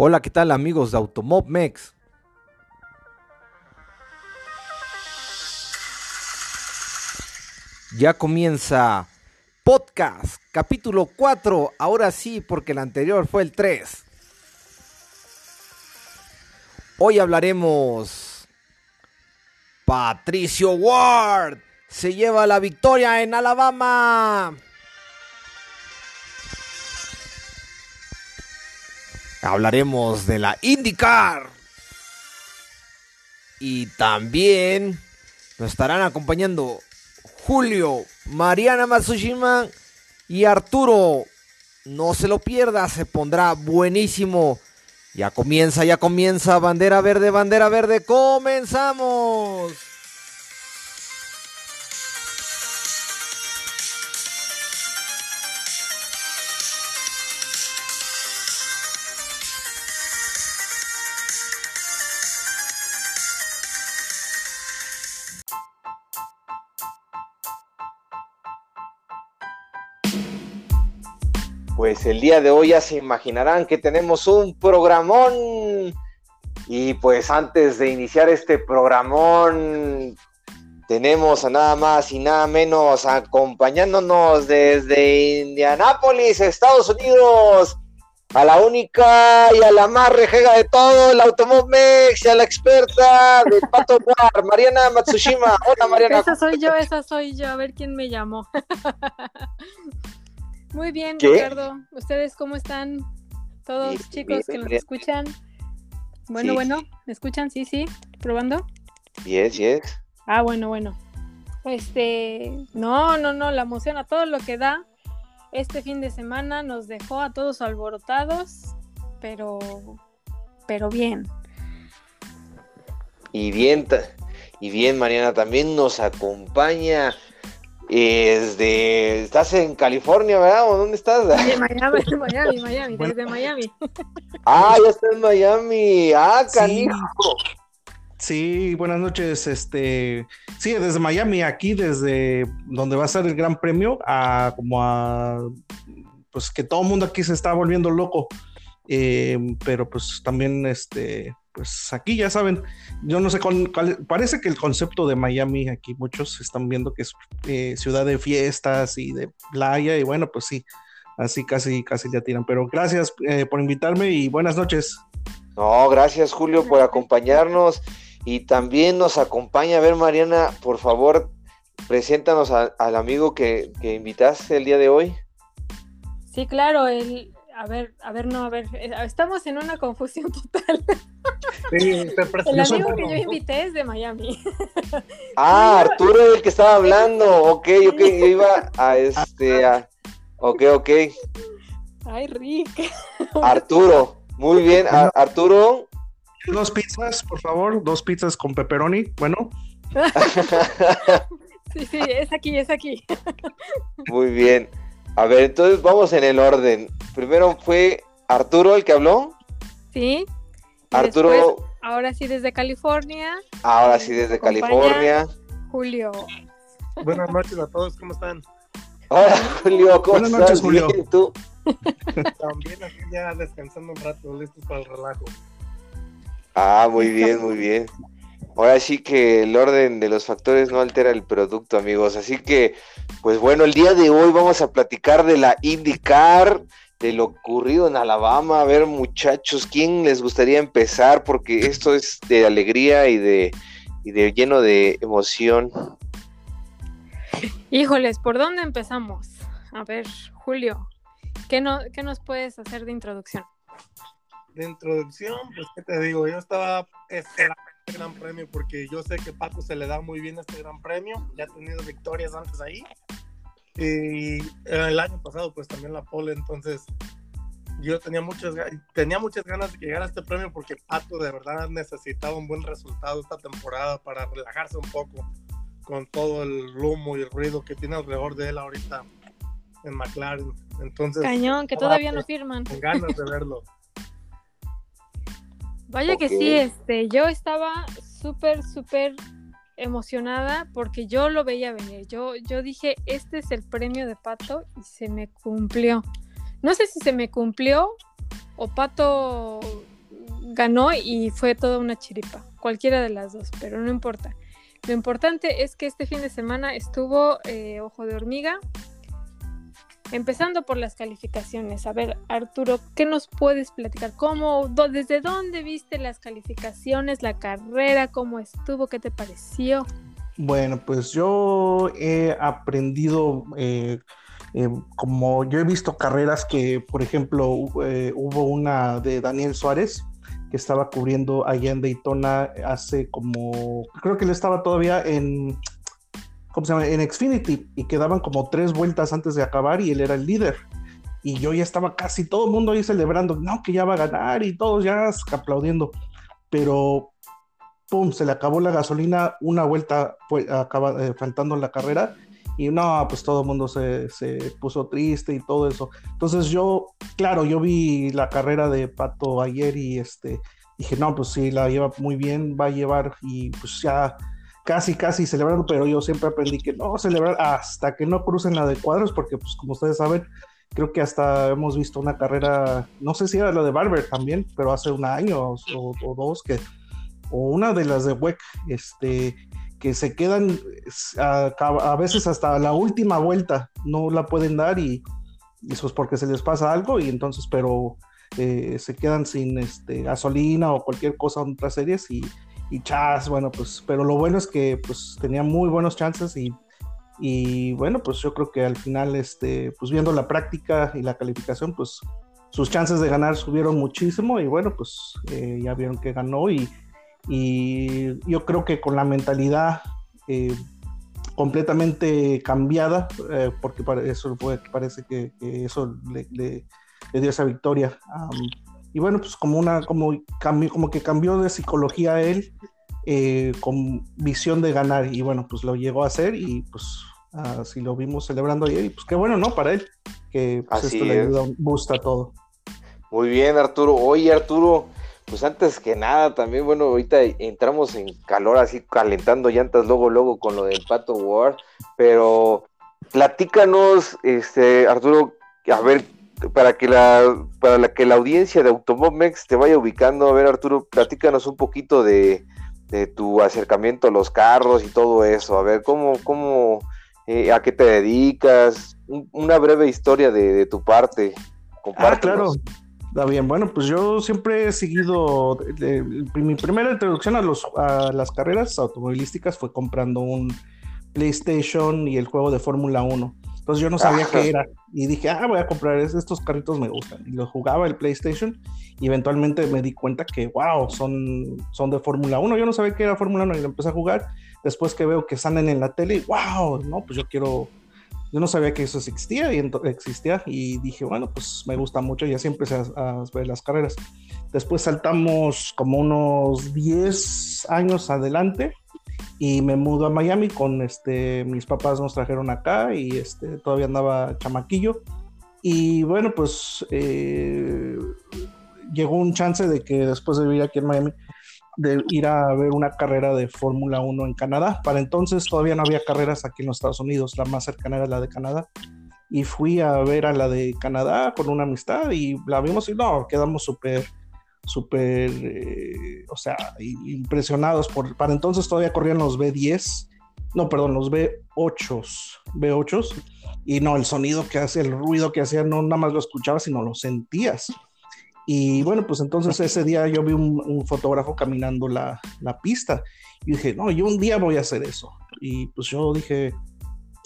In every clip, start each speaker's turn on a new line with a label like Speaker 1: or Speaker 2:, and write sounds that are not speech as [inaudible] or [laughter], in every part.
Speaker 1: Hola, ¿qué tal amigos de Automobmex? Ya comienza podcast, capítulo 4, ahora sí, porque el anterior fue el 3. Hoy hablaremos... Patricio Ward se lleva la victoria en Alabama. Hablaremos de la IndyCar. Y también nos estarán acompañando Julio, Mariana Matsushima y Arturo. No se lo pierda, se pondrá buenísimo. Ya comienza, ya comienza. Bandera verde, bandera verde. Comenzamos.
Speaker 2: El día de hoy ya se imaginarán que tenemos un programón. Y pues antes de iniciar este programón, tenemos a nada más y nada menos acompañándonos desde Indianápolis, Estados Unidos, a la única y a la más rejega de todo, el Automomex y a la experta de Pato War, Mariana Matsushima. Hola Mariana.
Speaker 3: Esa soy yo, esa soy yo, a ver quién me llamó. [laughs] Muy bien, Ricardo. ¿Ustedes cómo están? Todos chicos que nos escuchan. Bueno, bueno, ¿me escuchan? Sí, sí. ¿Probando?
Speaker 2: Yes, yes.
Speaker 3: Ah, bueno, bueno. Este, no, no, no, la emoción a todo lo que da. Este fin de semana nos dejó a todos alborotados, pero, pero bien.
Speaker 2: Y bien, y bien, Mariana, también nos acompaña desde, estás en California, ¿verdad? ¿O dónde estás?
Speaker 3: De Miami, Miami, Miami, desde Miami.
Speaker 2: Ah, ya está en Miami. Ah, canijo.
Speaker 4: Sí. buenas noches. Este, sí, desde Miami, aquí, desde donde va a ser el Gran Premio, a como a, pues que todo el mundo aquí se está volviendo loco. Eh, pero pues también, este, pues aquí ya saben, yo no sé, cuál, parece que el concepto de Miami, aquí muchos están viendo que es eh, ciudad de fiestas y de playa, y bueno, pues sí, así casi, casi ya tiran. Pero gracias eh, por invitarme y buenas noches.
Speaker 2: No, gracias Julio por acompañarnos y también nos acompaña, a ver Mariana, por favor, preséntanos al amigo que, que invitaste el día de hoy.
Speaker 3: Sí, claro, el, a ver, a ver, no, a ver, eh, estamos en una confusión [laughs] total. Sí, el amigo que yo invité es de Miami. [laughs]
Speaker 2: Ah, Arturo el que estaba hablando. Ok, ok, yo iba a este, a... ok, ok.
Speaker 3: Ay, Rick. [laughs]
Speaker 2: Arturo, muy bien, Arturo.
Speaker 4: Dos pizzas, por favor, dos pizzas con pepperoni, bueno.
Speaker 3: sí, sí, es aquí, es aquí.
Speaker 2: Muy bien. A ver, entonces vamos en el orden. Primero fue Arturo el que habló.
Speaker 3: Sí.
Speaker 2: Arturo.
Speaker 3: ahora sí desde California.
Speaker 2: Ahora sí desde California.
Speaker 3: Julio.
Speaker 5: Buenas noches a todos, ¿cómo están?
Speaker 2: Hola Julio, ¿cómo
Speaker 4: Buenas noches, Julio.
Speaker 2: tú? [laughs]
Speaker 5: También aquí ya descansando un rato, listos para el relajo.
Speaker 2: Ah, muy bien, muy bien. Ahora sí que el orden de los factores no altera el producto, amigos. Así que, pues bueno, el día de hoy vamos a platicar de la IndyCar, de lo ocurrido en Alabama. A ver, muchachos, ¿quién les gustaría empezar? Porque esto es de alegría y de, y de lleno de emoción.
Speaker 3: Híjoles, ¿por dónde empezamos? A ver, Julio, ¿qué, no, qué nos puedes hacer de introducción?
Speaker 5: De introducción, pues, ¿qué te digo? Yo estaba esperando gran premio porque yo sé que Paco se le da muy bien este gran premio, ya ha tenido victorias antes ahí. Y el año pasado pues también la pole, entonces yo tenía muchas, tenía muchas ganas de llegar a este premio porque Paco de verdad necesitaba un buen resultado esta temporada para relajarse un poco con todo el humo y el ruido que tiene alrededor de él ahorita en McLaren. Entonces,
Speaker 3: Cañón, que todavía no firman.
Speaker 5: Con ganas de verlo.
Speaker 3: Vaya que sí, este, yo estaba súper, súper emocionada porque yo lo veía venir. Yo, yo dije, este es el premio de Pato y se me cumplió. No sé si se me cumplió o Pato ganó y fue toda una chiripa, cualquiera de las dos, pero no importa. Lo importante es que este fin de semana estuvo eh, Ojo de Hormiga, empezando por las calificaciones. A ver, Arturo, ¿qué nos puedes platicar? ¿Cómo, desde dónde viste las calificaciones, la carrera, cómo estuvo, qué te pareció?
Speaker 4: Bueno, pues yo he aprendido, eh, eh, como yo he visto carreras que, por ejemplo, hubo una de Daniel Suárez, que estaba cubriendo allá en Daytona hace como, creo que él estaba todavía en, ¿cómo se llama? En Xfinity y quedaban como tres vueltas antes de acabar y él era el líder. Y yo ya estaba casi todo el mundo ahí celebrando, no, que ya va a ganar y todos ya aplaudiendo. Pero, pum, se le acabó la gasolina, una vuelta fue, acaba, eh, faltando la carrera y no, pues todo el mundo se, se, puso triste y todo eso. Entonces yo, claro, yo vi la carrera de Pato ayer y este, dije, no, pues sí, la lleva muy bien, va a llevar y pues ya casi, casi celebrando, pero yo siempre aprendí que no celebrar hasta que no crucen la de cuadros, porque pues como ustedes saben, creo que hasta hemos visto una carrera, no sé si era la de Barber también, pero hace un año o, dos que, o una de las de WEC, este, que se quedan a, veces hasta la última vuelta, no la pueden dar y, eso es porque se les pasa algo y entonces, pero eh, se quedan sin este, gasolina o cualquier cosa en otras series y, y chas, bueno, pues, pero lo bueno es que pues tenía muy buenos chances y, y bueno, pues yo creo que al final, este, pues viendo la práctica y la calificación, pues sus chances de ganar subieron muchísimo y bueno, pues eh, ya vieron que ganó y y yo creo que con la mentalidad eh, completamente cambiada, eh, porque eso parece que, eso le, dio esa victoria. Y bueno, pues como una, como, como que cambió de psicología a él eh, con visión de ganar y bueno, pues lo llegó a hacer y pues así lo vimos celebrando ayer y pues qué bueno, ¿no? Para él, que pues, esto le ayuda, gusta todo.
Speaker 2: Muy bien, Arturo. Oye, Arturo, pues antes que nada, también, bueno, ahorita entramos en calor así calentando llantas luego, luego con lo del Pato War, pero platícanos, este, Arturo, a ver, para que la, para la que la audiencia de Automomex te vaya ubicando, a ver, Arturo, platícanos un poquito de, tu acercamiento a los carros y todo eso, a ver, cómo, cómo, eh, a qué te dedicas, una breve historia de, tu parte.
Speaker 4: Ah, claro. Está bien, bueno, pues yo siempre he seguido, mi primera introducción a, los, a las carreras automovilísticas fue comprando un PlayStation y el juego de Fórmula 1. Entonces yo no sabía qué era y dije, ah, voy a comprar estos carritos, me gustan. Y lo jugaba el PlayStation y eventualmente me di cuenta que, wow, son, son de Fórmula 1. Yo no sabía qué era Fórmula 1 y lo empecé a jugar. Después que veo que salen en la tele, wow, no, pues yo quiero yo no sabía que eso existía y existía y dije, bueno, pues me gusta mucho y así empecé a, ver las carreras. Después saltamos como unos 10 años adelante y me mudo a Miami con este, mis papás nos trajeron acá y este, todavía andaba chamaquillo. Y bueno, pues eh, llegó un chance de que después de vivir aquí en Miami, de ir a ver una carrera de Fórmula 1 en Canadá. Para entonces todavía no había carreras aquí en los Estados Unidos, la más cercana era la de Canadá. Y fui a ver a la de Canadá con una amistad y la vimos y no, quedamos súper, súper, eh, o sea, impresionados. Por, para entonces todavía corrían los B10, no, perdón, los B8s, B8s. Y no, el sonido que hace, el ruido que hacía, no nada más lo escuchabas, sino lo sentías. Y bueno, pues entonces ese día yo vi un, fotógrafo caminando la, la, pista y dije, no, yo un día voy a hacer eso. Y pues yo dije,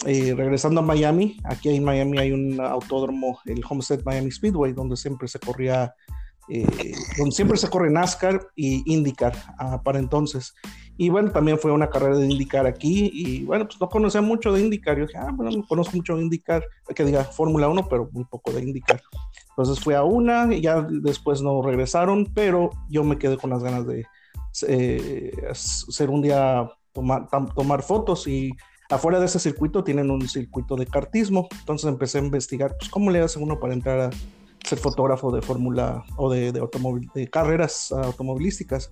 Speaker 4: eh, regresando a Miami, aquí en Miami hay un autódromo, el Homestead Miami Speedway, donde siempre se corría, eh, donde siempre se corre NASCAR y IndyCar ah, para entonces. Y bueno, también fue una carrera de IndyCar aquí y bueno, pues no conocía mucho de IndyCar. Yo dije, ah, bueno, no conozco mucho de IndyCar, que diga Fórmula 1, pero muy poco de IndyCar. Entonces fui a una y ya después no regresaron, pero yo me quedé con las ganas de eh, un día, tomar, tomar fotos y afuera de ese circuito tienen un circuito de cartismo. Entonces empecé a investigar, pues, cómo le hace uno para entrar a ser fotógrafo de fórmula o de, de, de carreras automovilísticas.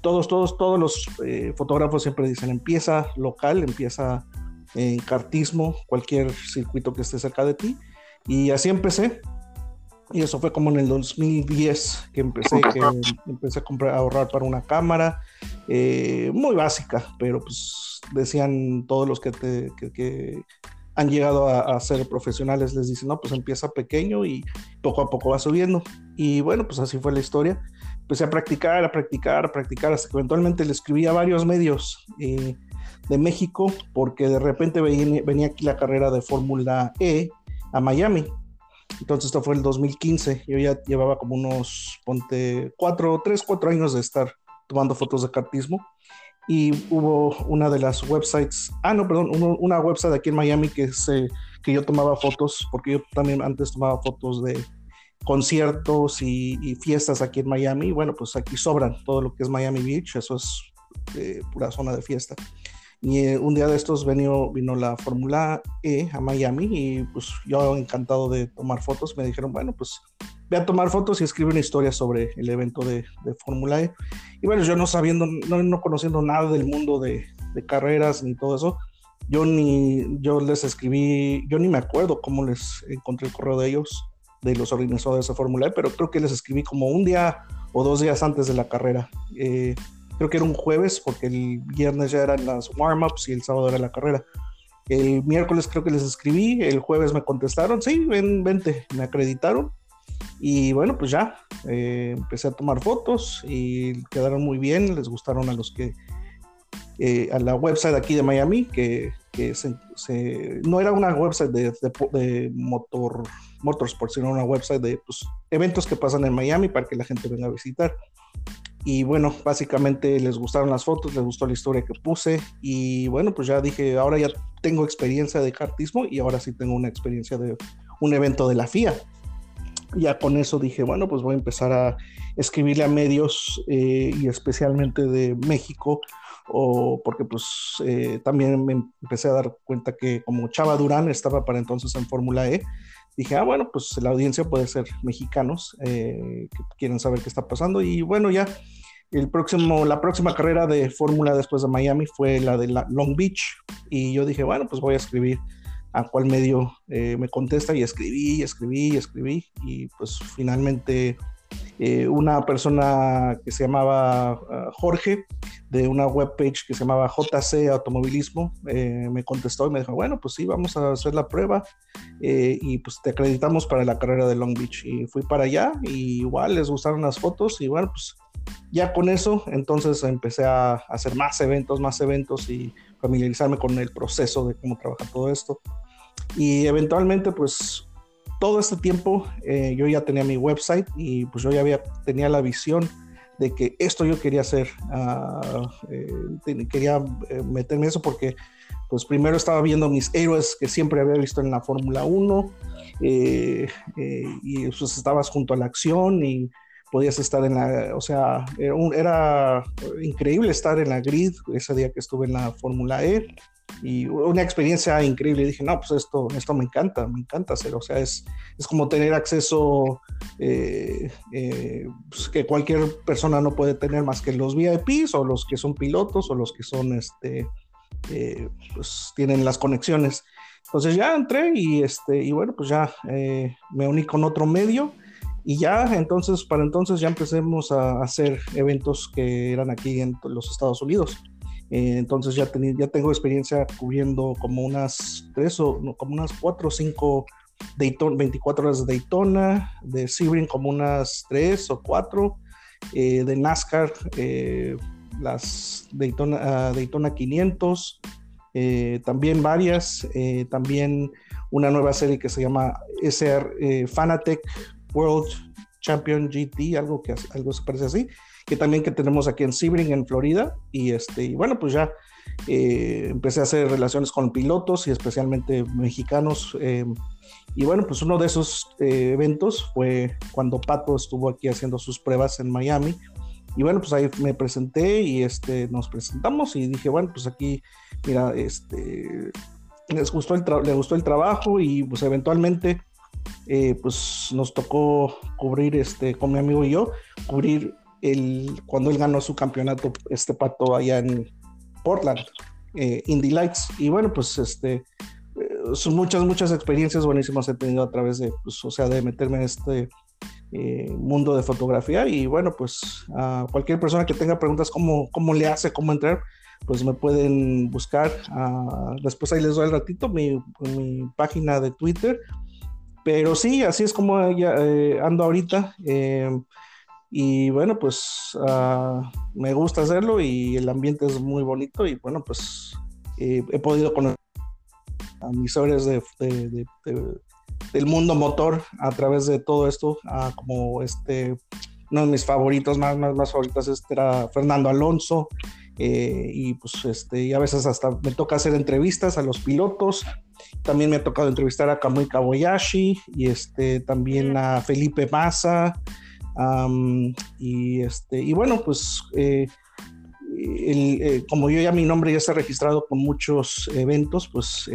Speaker 4: Todos, todos, todos los eh, fotógrafos siempre dicen, empieza local, empieza en cartismo, cualquier circuito que esté cerca de ti. Y así empecé Y eso fue como en el 2010 que empecé, que empecé a, comprar, a ahorrar para una cámara, eh, muy básica, pero pues decían todos los que, te, que, han llegado a, ser profesionales, les dicen, no, pues empieza pequeño y poco a poco va subiendo. Y bueno, pues así fue la historia. Empecé a practicar, a practicar, a practicar, hasta que eventualmente le escribí a varios medios eh, de México, porque de repente venía, aquí la carrera de Fórmula E a Miami entonces esto fue el 2015. Yo ya llevaba como unos, ponte, cuatro, tres, cuatro años de estar tomando fotos de cartismo. Y hubo una de las websites, ah, no, perdón, una website aquí en Miami que, se, que yo tomaba fotos, porque yo también antes tomaba fotos de conciertos y, fiestas aquí en Miami. Bueno, pues aquí sobran todo lo que es Miami Beach, eso es eh, pura zona de fiesta. Y eh, un día de estos vino, vino la Fórmula E a Miami y pues yo encantado de tomar fotos, me dijeron, bueno, pues ve a tomar fotos y escribe una historia sobre el evento de, de Fórmula E. Y bueno, yo no sabiendo, no, no conociendo nada del mundo de, de, carreras ni todo eso, yo ni, yo les escribí, yo ni me acuerdo cómo les encontré el correo de ellos, de los organizadores de Fórmula E, pero creo que les escribí como un día o dos días antes de la carrera. Eh, creo que era un jueves, porque el viernes ya eran las warm-ups y el sábado era la carrera. El miércoles creo que les escribí, el jueves me contestaron, sí, ven, vente, me acreditaron. Y bueno, pues ya, eh, empecé a tomar fotos y quedaron muy bien, les gustaron a los que, eh, a la website aquí de Miami, que, que se, no era una website de, de, motor, motorsport, sino una website de pues, eventos que pasan en Miami para que la gente venga a visitar. Y bueno, básicamente les gustaron las fotos, les gustó la historia que puse. Y bueno, pues ya dije, ahora ya tengo experiencia de cartismo y ahora sí tengo una experiencia de un evento de la FIA. Ya con eso dije, bueno, pues voy a empezar a escribirle a medios eh, y especialmente de México, o porque pues eh, también me empecé a dar cuenta que como Chava Durán estaba para entonces en Fórmula E, dije, ah, bueno, pues la audiencia puede ser mexicanos eh, que quieren saber qué está pasando. Y bueno, ya el próximo, la próxima carrera de Fórmula después de Miami fue la de la Long Beach. Y yo dije, bueno, pues voy a escribir a cuál medio eh, me contesta y escribí, escribí, escribí. Y pues finalmente eh, una persona que se llamaba ah, Jorge de una webpage que se llamaba JC Automovilismo eh, me contestó y me dijo, bueno, pues sí, vamos a hacer la prueba y pues te acreditamos para la carrera de Long Beach. Y fui para allá y igual les gustaron las fotos y bueno, pues ya con eso, entonces empecé a hacer más eventos, más eventos y familiarizarme con el proceso de cómo trabajar todo esto. Y eventualmente, pues todo este tiempo eh, yo ya tenía mi website y pues yo ya había, tenía la visión de que esto yo quería hacer, uh, quería eh, meterme eso porque pues primero estaba viendo mis héroes que siempre había visto en la Fórmula 1 y pues estabas junto a la acción y podías estar en la, o sea, era, increíble estar en la grid ese día que estuve en la Fórmula E y una experiencia increíble. dije, no, pues esto, esto me encanta, me encanta hacer, o sea, es, es como tener acceso eh, eh, pues, que cualquier persona no puede tener más que los VIPs o los que son pilotos o los que son, este, eh, pues tienen las conexiones. Entonces ya entré y, este, y bueno, pues ya me uní con otro medio y ya, entonces, para entonces ya empecemos a hacer eventos que eran aquí en los Estados Unidos. Eh, entonces ya, ya tengo experiencia cubriendo como unas tres o como unas cuatro o cinco Daytona, 24 horas de Daytona, de Sebring como unas tres o cuatro, eh, de NASCAR eh, las Daytona, ah, Daytona 500, también varias, también una nueva serie que se llama SR Fanatec World Champion GT, algo que algo se parece así, que también que tenemos aquí en Sebring, en Florida, y este, y bueno, pues ya eh, empecé a hacer relaciones con pilotos y especialmente mexicanos. Eh, y bueno, pues uno de esos eh, eventos fue cuando Pato estuvo aquí haciendo sus pruebas en Miami. Y bueno, pues ahí me presenté y este, nos presentamos y dije, bueno, pues aquí, mira, este, les gustó el, le gustó el trabajo y pues eventualmente eh, pues nos tocó cubrir este con mi amigo y yo, cubrir el cuando él ganó su campeonato, este pato allá en Portland, eh, Indy Lights. Y bueno, pues este, eh, son muchas, muchas experiencias buenísimas he tenido a través de, pues, o sea, de meterme en este eh, mundo de fotografía y bueno, pues a cualquier persona que tenga preguntas cómo, cómo le hace, cómo entrar, pues me pueden buscar. después ahí les doy el ratito mi, mi, página de Twitter. Pero sí, así es como ya, eh, ando ahorita. Eh, y bueno, pues ah, me gusta hacerlo y el ambiente es muy bonito y bueno, pues he podido conocer a mis de, del mundo motor a través de todo esto, como este, uno de mis favoritos, más, más, más favoritos, este era Fernando Alonso, eh, y pues este, a veces hasta me toca hacer entrevistas a los pilotos. También me ha tocado entrevistar a Kamui Kawayashi y este, también a Felipe Massa. Y, este, y bueno, pues eh, eh, como yo ya mi nombre ya está registrado con muchos eventos, pues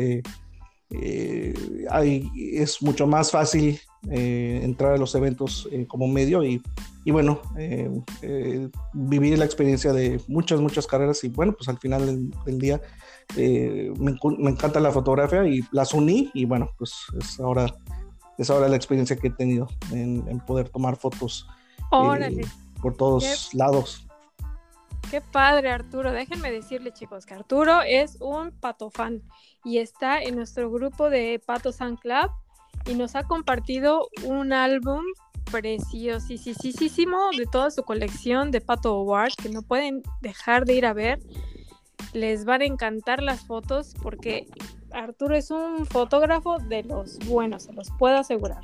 Speaker 4: es mucho más fácil entrar a los eventos como medio y y bueno, eh, eh, vivir la experiencia de muchas, muchas carreras y bueno, pues al final del, día eh, me, encanta la fotografía y las uní y bueno, pues es ahora, es ahora la experiencia que he tenido en, poder tomar fotos por todos lados.
Speaker 3: Qué padre, Arturo. Déjenme decirle, chicos, que Arturo es un pato fan y está en nuestro grupo de Pato Fan Club y nos ha compartido un álbum preciosísimo de toda su colección de Pato Award que no pueden dejar de ir a ver. Les van a encantar las fotos porque Arturo es un fotógrafo de los buenos, se los puedo asegurar.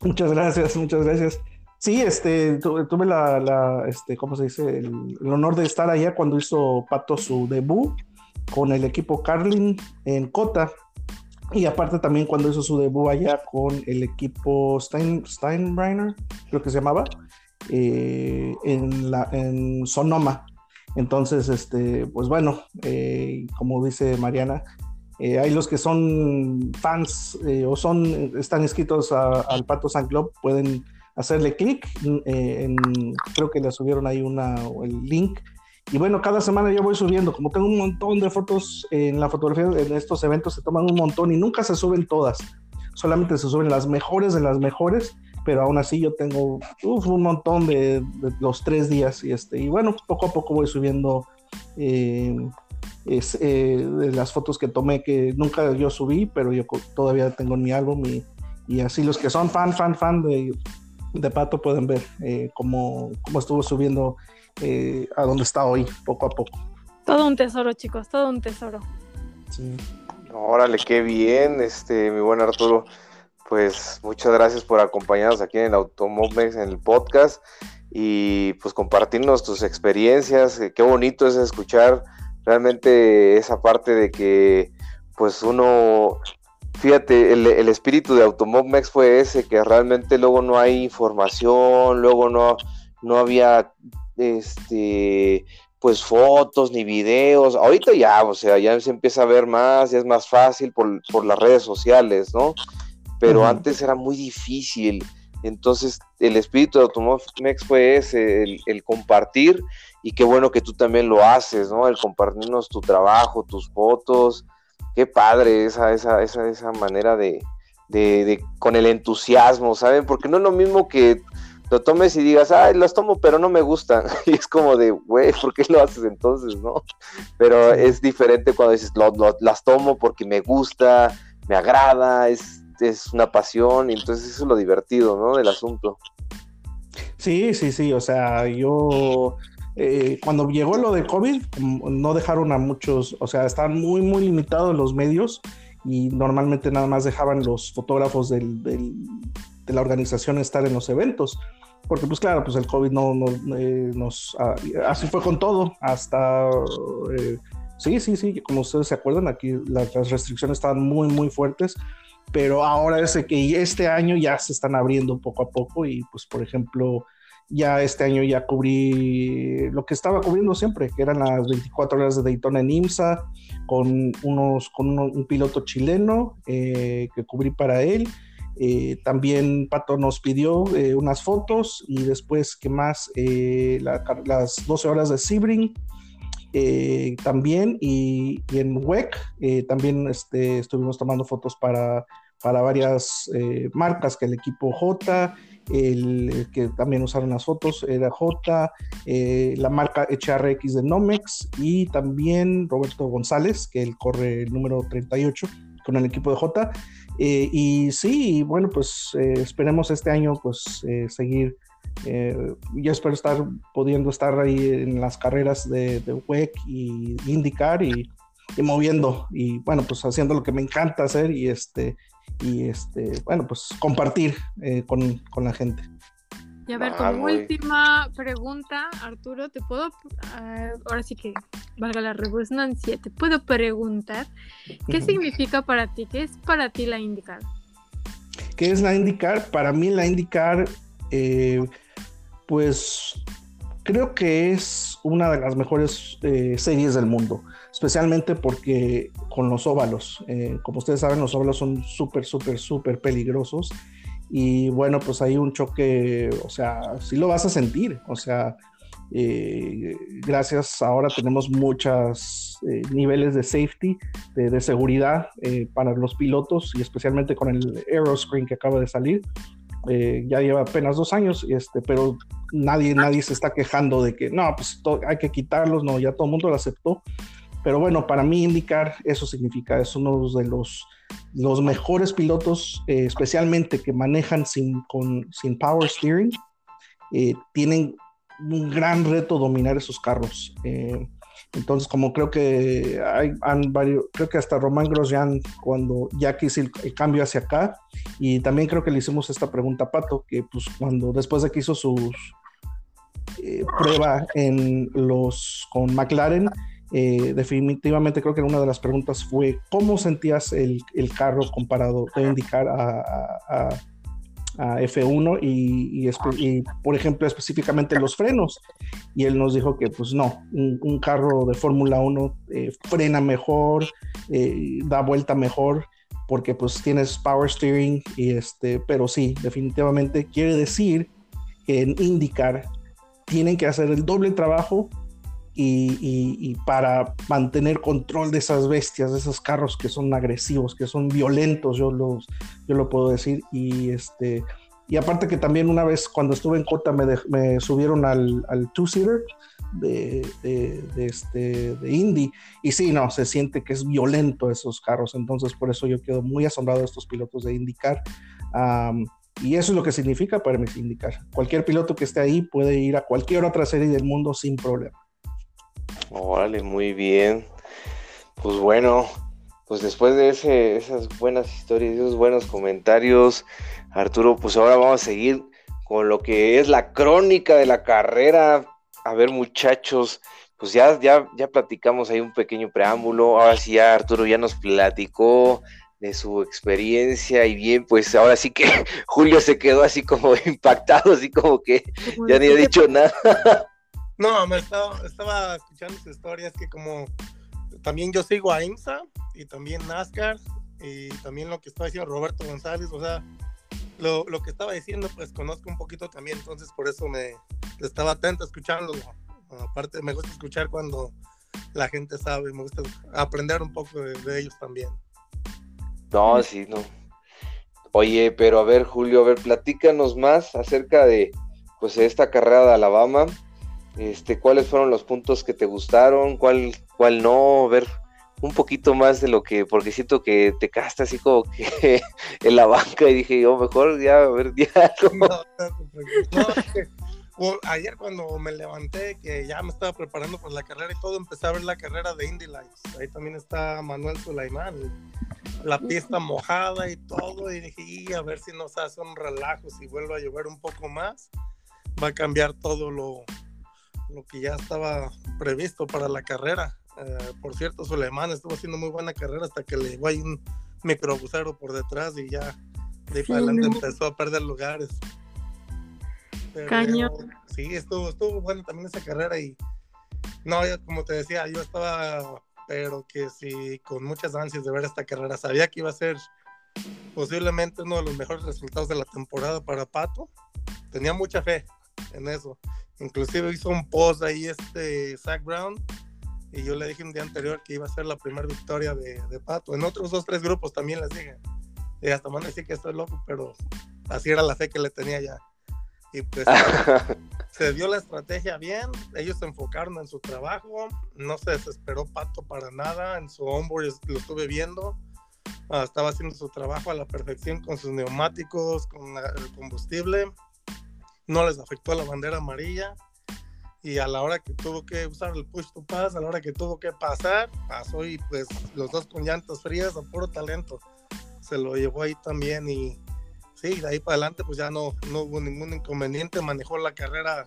Speaker 4: Muchas gracias, muchas gracias. Sí, este, tuve la, este, ¿cómo se dice? El, honor de estar allá cuando hizo Pato su debut con el equipo Carlin en Cota. Y aparte también cuando hizo su debut allá con el equipo Stein, Steinbrenner, creo que se llamaba, eh, en, la, en Sonoma. Entonces, este, pues bueno, eh, como dice Mariana, eh, hay los que son fans o son, están inscritos al Pato San Club, pueden hacerle clic, creo que le subieron ahí una, el link. Y bueno, cada semana yo voy subiendo, como tengo un montón de fotos en la fotografía, en estos eventos se toman un montón y nunca se suben todas, solamente se suben las mejores de las mejores, pero aún así yo tengo un montón de, los tres días y, este, y bueno, poco a poco voy subiendo eh, es, eh, de las fotos que tomé que nunca yo subí, pero yo todavía tengo en mi álbum y, y así los que son fan, fan, fan de, de Pato pueden ver eh, cómo, cómo estuvo subiendo eh, a donde está hoy, poco a poco.
Speaker 3: Todo un tesoro, chicos, todo un tesoro.
Speaker 2: Sí. Órale, qué bien, este, mi buen Arturo. Pues muchas gracias por acompañarnos aquí en el en el podcast, y pues compartirnos tus experiencias. Qué bonito es escuchar realmente esa parte de que, pues uno, fíjate, el, el espíritu de Automomex fue ese, que realmente luego no hay información, luego no, no había este, pues fotos ni videos. Ahorita ya, o sea, ya se empieza a ver más, ya es más fácil por, las redes sociales, ¿no? Pero antes era muy difícil. Entonces, el espíritu de Automomex fue ese, el, compartir, y qué bueno que tú también lo haces, ¿no? El compartirnos tu trabajo, tus fotos. Qué padre esa, esa, esa, esa manera de, de, de, con el entusiasmo, ¿saben? Porque no es lo mismo que lo tomes y digas, ay, las tomo, pero no me gustan. [laughs] Y es como de, güey, ¿por qué lo haces entonces, no? Pero es diferente cuando dices, las tomo porque me gusta, me agrada, es, es una pasión, y entonces eso es lo divertido, ¿no? Del asunto.
Speaker 4: Sí, sí, sí, o sea, yo... Eh, cuando llegó lo de COVID, no dejaron a muchos, o sea, estaban muy, muy limitados los medios y normalmente nada más dejaban los fotógrafos de la organización estar en los eventos. Porque pues claro, pues el COVID no, eh, nos... Ah, así fue con todo, hasta... Eh, sí, sí, sí, como ustedes se acuerdan, aquí las, restricciones estaban muy, muy fuertes, pero ahora es que este año ya se están abriendo poco a poco y pues por ejemplo, ya este año ya cubrí lo que estaba cubriendo siempre, que eran las 24 horas de Daytona en IMSA, con, unos, con un, piloto chileno eh, que cubrí para él eh, también Pato nos pidió eh, unas fotos y después, ¿qué más? Las 12 horas de Sebring. Eh, también y, en WEC también este, estuvimos tomando fotos para, para varias marcas que el equipo J, el, que también usaron las fotos era J, la marca HRX de Nomex y también Roberto González, que él corre el número 38 con el equipo de J. Eh, y sí, bueno, pues eh, esperemos este año pues eh, yo espero estar pudiendo estar ahí en las carreras de, WEC y indicar y, moviendo y bueno, pues haciendo lo que me encanta hacer y este, y este, bueno, pues compartir con, con la gente.
Speaker 3: Y a ver, ah, como última pregunta, Arturo, te puedo, ah, ahora sí que valga la redundancia, te puedo preguntar, ¿qué significa para ti? ¿Qué es para ti la IndyCar?
Speaker 4: ¿Qué es la IndyCar? Para mí la IndyCar, eh, pues creo que es una de las mejores eh, series del mundo, especialmente porque con los óvalos, eh, como ustedes saben, los óvalos son súper, súper, súper peligrosos y bueno, pues hay un choque, o sea, sí lo vas a sentir, o sea, eh, gracias ahora tenemos muchos niveles de safety, de, seguridad para los pilotos y especialmente con el Aeroscreen que acaba de salir. Ya lleva apenas dos años, este, pero nadie, nadie se está quejando de que no, pues hay que quitarlos, no, ya todo el mundo lo aceptó. Pero bueno, para mí indicar eso significa, es uno de los los mejores pilotos, eh, especialmente que manejan sin, con, sin power steering, eh, tienen un gran reto dominar esos carros. Eh, entonces, como creo que hay han varios, creo que hasta Román Grosjean, cuando ya quiso el, cambio hacia acá, y también creo que le hicimos esta pregunta a Pato, que pues cuando después de que hizo sus prueba en los con McLaren, eh, definitivamente creo que una de las preguntas fue cómo sentías el, el carro comparado de indicar a, F1 y, y, por ejemplo específicamente los frenos. Y él nos dijo que pues no, un, carro de Fórmula 1 eh, frena mejor, eh, da vuelta mejor porque pues tienes power steering y este, pero sí, definitivamente quiere decir que en indicar tienen que hacer el doble trabajo y, para mantener control de esas bestias, de esos carros que son agresivos, que son violentos, yo, los, yo lo puedo decir. Y, este, y aparte que también una vez cuando estuve en Cota me, me subieron al, al two-seater de, de, este, de Indy y sí, no, se siente que es violento esos carros, entonces por eso yo quedo muy asombrado de estos pilotos de IndyCar. y eso es lo que significa para mí indicar. Cualquier piloto que esté ahí puede ir a cualquier otra serie del mundo sin problema.
Speaker 2: Órale, muy bien. Pues bueno, pues después de ese, esas buenas historias, esos buenos comentarios, Arturo, pues ahora vamos a seguir con lo que es la crónica de la carrera. A ver, muchachos, pues ya, ya, ya platicamos ahí un pequeño preámbulo. Ahora sí, ya Arturo ya nos platicó de su experiencia y bien, pues ahora sí que [laughs] Julio se quedó así como [laughs] impactado, así como que ya ni ha dicho nada.
Speaker 5: No, me estaba, estaba escuchando su historia, es que como también yo sigo a IMSA y también NASCAR y también lo que estaba diciendo Roberto González, o sea, lo, lo, que estaba diciendo pues conozco un poquito también, entonces por eso me estaba atento a escucharlo. Aparte me gusta escuchar cuando la gente sabe, me gusta aprender un poco de, ellos también.
Speaker 2: No, sí, no. Oye, pero a ver, Julio, a ver, platícanos más acerca de pues esta carrera de Alabama este, cuáles fueron los puntos que te gustaron, cuál, cuál no, ver un poquito más de lo que, porque siento que te quedaste así como que [laughs] en la banca y dije yo, mejor ya, a ver, ya. [laughs]
Speaker 5: No, ayer cuando me levanté, que ya me estaba preparando para la carrera y todo, empecé a ver la carrera de Indy Lights. Ahí también está Manuel Sulaimán, la pista mojada y todo, y dije, y a ver si nos hace un relajo, si vuelve a llover un poco más, va a cambiar todo lo, lo que ya estaba previsto para la carrera. Eh, por cierto, Suleiman estuvo haciendo muy buena carrera hasta que le llegó ahí un microbusero por detrás y ya de ahí para adelante empezó a perder lugares.
Speaker 3: Caño.
Speaker 5: Sí, estuvo, estuvo buena también esa carrera y no, como te decía, yo estaba, pero que sí, con muchas ansias de ver esta carrera. Sabía que iba a ser posiblemente uno de los mejores resultados de la temporada para Pato. Tenía mucha fe en eso. Inclusive hizo un post ahí este Zach Brown Y yo le dije un día anterior que iba a ser la primera victoria de, de Pato. En otros dos, tres grupos también les dije. Y hasta van a decir que estoy loco, pero así era la fe que le tenía ya. Y pues [laughs] se dio la estrategia bien, ellos se enfocaron en su trabajo, no se desesperó Pato para nada, en su onboard lo estuve viendo, ah, estaba haciendo su trabajo a la perfección con sus neumáticos, con la- el combustible, no les afectó la bandera amarilla. Y a la hora que tuvo que usar el push to pass, a la hora que tuvo que pasar, pasó y pues los dos con llantas frías a puro talento, se lo llevó ahí también y sí, de ahí para adelante pues ya no, no hubo ningún inconveniente, manejó la carrera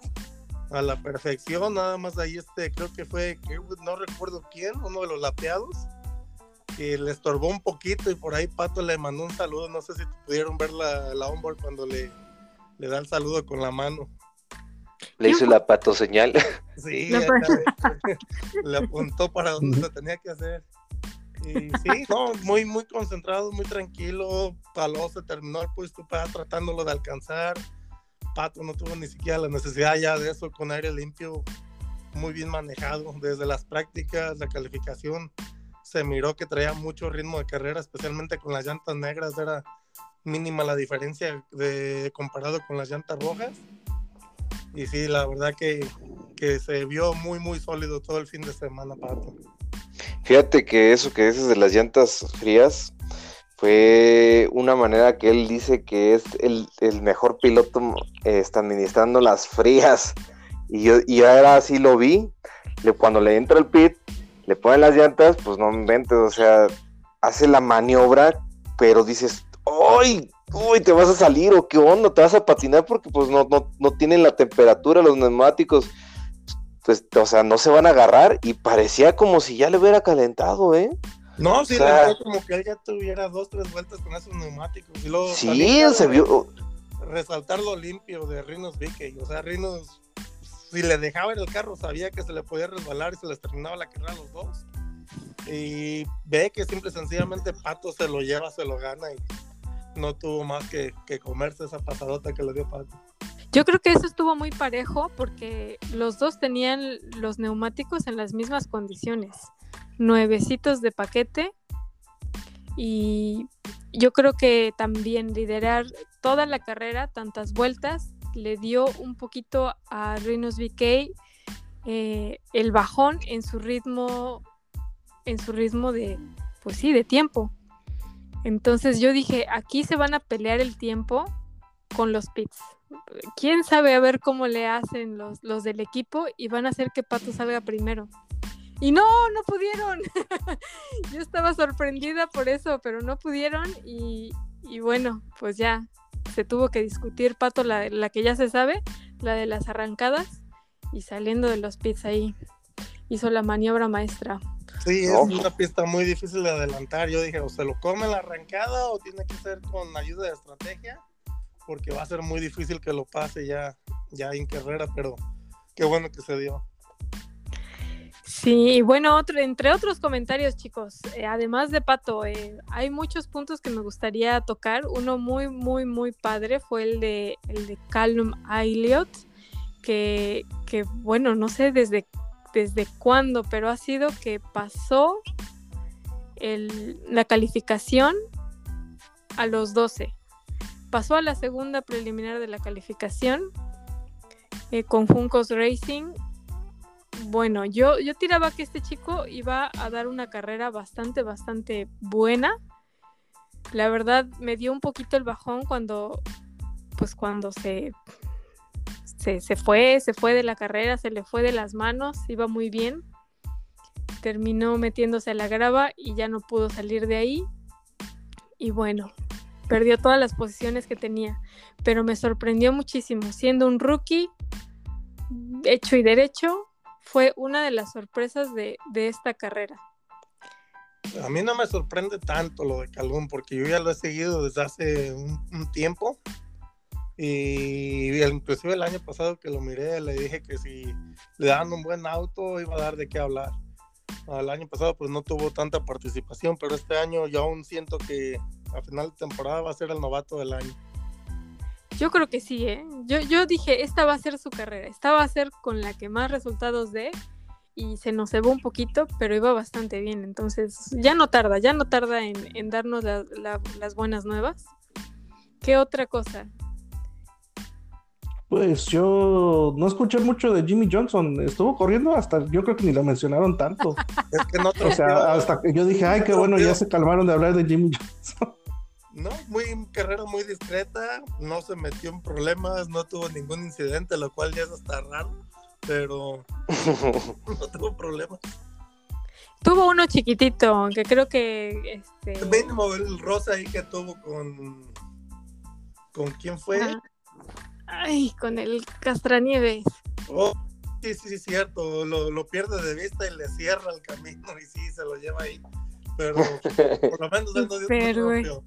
Speaker 5: a la perfección, nada más ahí este, creo que fue, no recuerdo quién, uno de los lapeados, que le estorbó un poquito y por ahí Pato le mandó un saludo, no sé si pudieron ver la, la onboard cuando le, le da el saludo con la mano.
Speaker 2: Le hizo la pato señal. [laughs]
Speaker 5: Sí,
Speaker 3: No,
Speaker 5: acá le, [laughs] le apuntó para donde se tenía que hacer. Y sí, no, muy, muy concentrado, muy tranquilo. Paló se terminó el puesto para tratándolo de alcanzar. Pato no tuvo ni siquiera la necesidad ya de eso con aire limpio, muy bien manejado. Desde las prácticas, la calificación, se miró que traía mucho ritmo de carrera, especialmente con las llantas negras. Era mínima la diferencia de, comparado con las llantas rojas. Y sí, la verdad que, que se vio muy, muy sólido todo el fin de semana.
Speaker 2: Fíjate que eso que dices de las llantas frías fue una manera que él dice que es el, el mejor piloto eh, está administrando las frías. Y yo y ahora sí lo vi. Cuando le entra el pit, le ponen las llantas, pues no inventes, o sea, hace la maniobra, pero dices, ¡ay! ¡Uy! ¿Te vas a salir o qué onda? ¿Te vas a patinar? Porque pues no, no, no tienen la temperatura los neumáticos. Pues, o sea, no se van a agarrar y parecía como si ya le hubiera calentado, ¿eh?
Speaker 5: No, sí,
Speaker 2: O sea-
Speaker 5: como que él ya tuviera dos, tres vueltas con esos neumáticos. Y luego
Speaker 2: Sí, se vio.
Speaker 5: Resaltar lo limpio de Rinos Vickey. O sea, Rinos, si le dejaba en el carro, sabía que se le podía resbalar y se les terminaba la carrera a los dos. Y ve que simple y sencillamente Pato se lo lleva, se lo gana y no tuvo más que, que comerse esa pasadota que le dio Pato.
Speaker 3: Yo creo que eso estuvo muy parejo porque los dos tenían los neumáticos en las mismas condiciones. Nuevecitos de paquete. Y yo creo que también liderar toda la carrera, tantas vueltas, le dio un poquito a Rinos VK eh, el bajón en su ritmo, en su ritmo de, pues sí, de tiempo. Entonces yo dije, aquí se van a pelear el tiempo con los pits quién sabe a ver cómo le hacen los, los del equipo y van a hacer que Pato salga primero. Y no, no pudieron. [laughs] Yo estaba sorprendida por eso, pero no pudieron y, y bueno, pues ya se tuvo que discutir Pato la, la que ya se sabe, la de las arrancadas y saliendo de los pits ahí hizo la maniobra maestra.
Speaker 5: Sí, es una pista muy difícil de adelantar. Yo dije, o se lo come la arrancada o tiene que ser con ayuda de estrategia, porque va a ser muy difícil que lo pase ya, ya en carrera, pero qué bueno que se dio.
Speaker 3: Sí, y bueno, otro, entre otros comentarios, chicos, eh, además de Pato, eh, hay muchos puntos que me gustaría tocar. Uno muy, muy, muy padre fue el de, el de Callum Elliott, que, que, bueno, no sé desde, desde cuándo, pero ha sido que pasó la calificación a los 12. Pasó a la segunda preliminar de la calificación eh, con Juncos Racing bueno, yo, yo tiraba que este chico iba a dar una carrera bastante, bastante buena. La verdad me dio un poquito el bajón cuando, pues cuando se, se, se fue, se fue de la carrera, se le fue de las manos, iba muy bien. Terminó metiéndose a la grava y ya no pudo salir de ahí. Y bueno, perdió todas las posiciones que tenía. Pero me sorprendió muchísimo, siendo un rookie, hecho y derecho, fue una de las sorpresas de, de esta carrera.
Speaker 5: A mí no me sorprende tanto lo de Calum, porque yo ya lo he seguido desde hace un, un tiempo. Y inclusive el año pasado que lo miré, le dije que si le daban un buen auto iba a dar de qué hablar. El año pasado pues no tuvo tanta participación, pero este año yo aún siento que a final de temporada va a ser el novato del año.
Speaker 3: Yo creo que sí, ¿eh? Yo, yo dije, esta va a ser su carrera, esta va a ser con la que más resultados dé. y se nos cebó un poquito, pero iba bastante bien. Entonces, ya no tarda, ya no tarda en, en darnos la- la- las buenas nuevas. ¿Qué otra cosa?
Speaker 4: Pues yo no escuché mucho de Jimmy Johnson. Estuvo corriendo hasta, yo creo que ni lo mencionaron tanto. [laughs]
Speaker 5: Es que no
Speaker 4: O sea, hasta que yo dije, ay, qué bueno, ya se calmaron de hablar de Jimmy Johnson. [laughs]
Speaker 5: No, muy carrera muy discreta, no se metió en problemas, no tuvo ningún incidente, lo cual ya es hasta raro, pero [laughs] no tuvo problemas.
Speaker 3: Tuvo uno chiquitito, que creo que este
Speaker 5: Mínimo el rosa ahí que tuvo con con quién fue.
Speaker 3: ajá. Ay, con el Castranieves.
Speaker 5: Oh, sí, sí, sí, cierto, lo, lo pierde de vista y le cierra el camino y sí, se lo lleva ahí. Pero [laughs] por lo menos él no dio
Speaker 3: Pero,
Speaker 5: propio.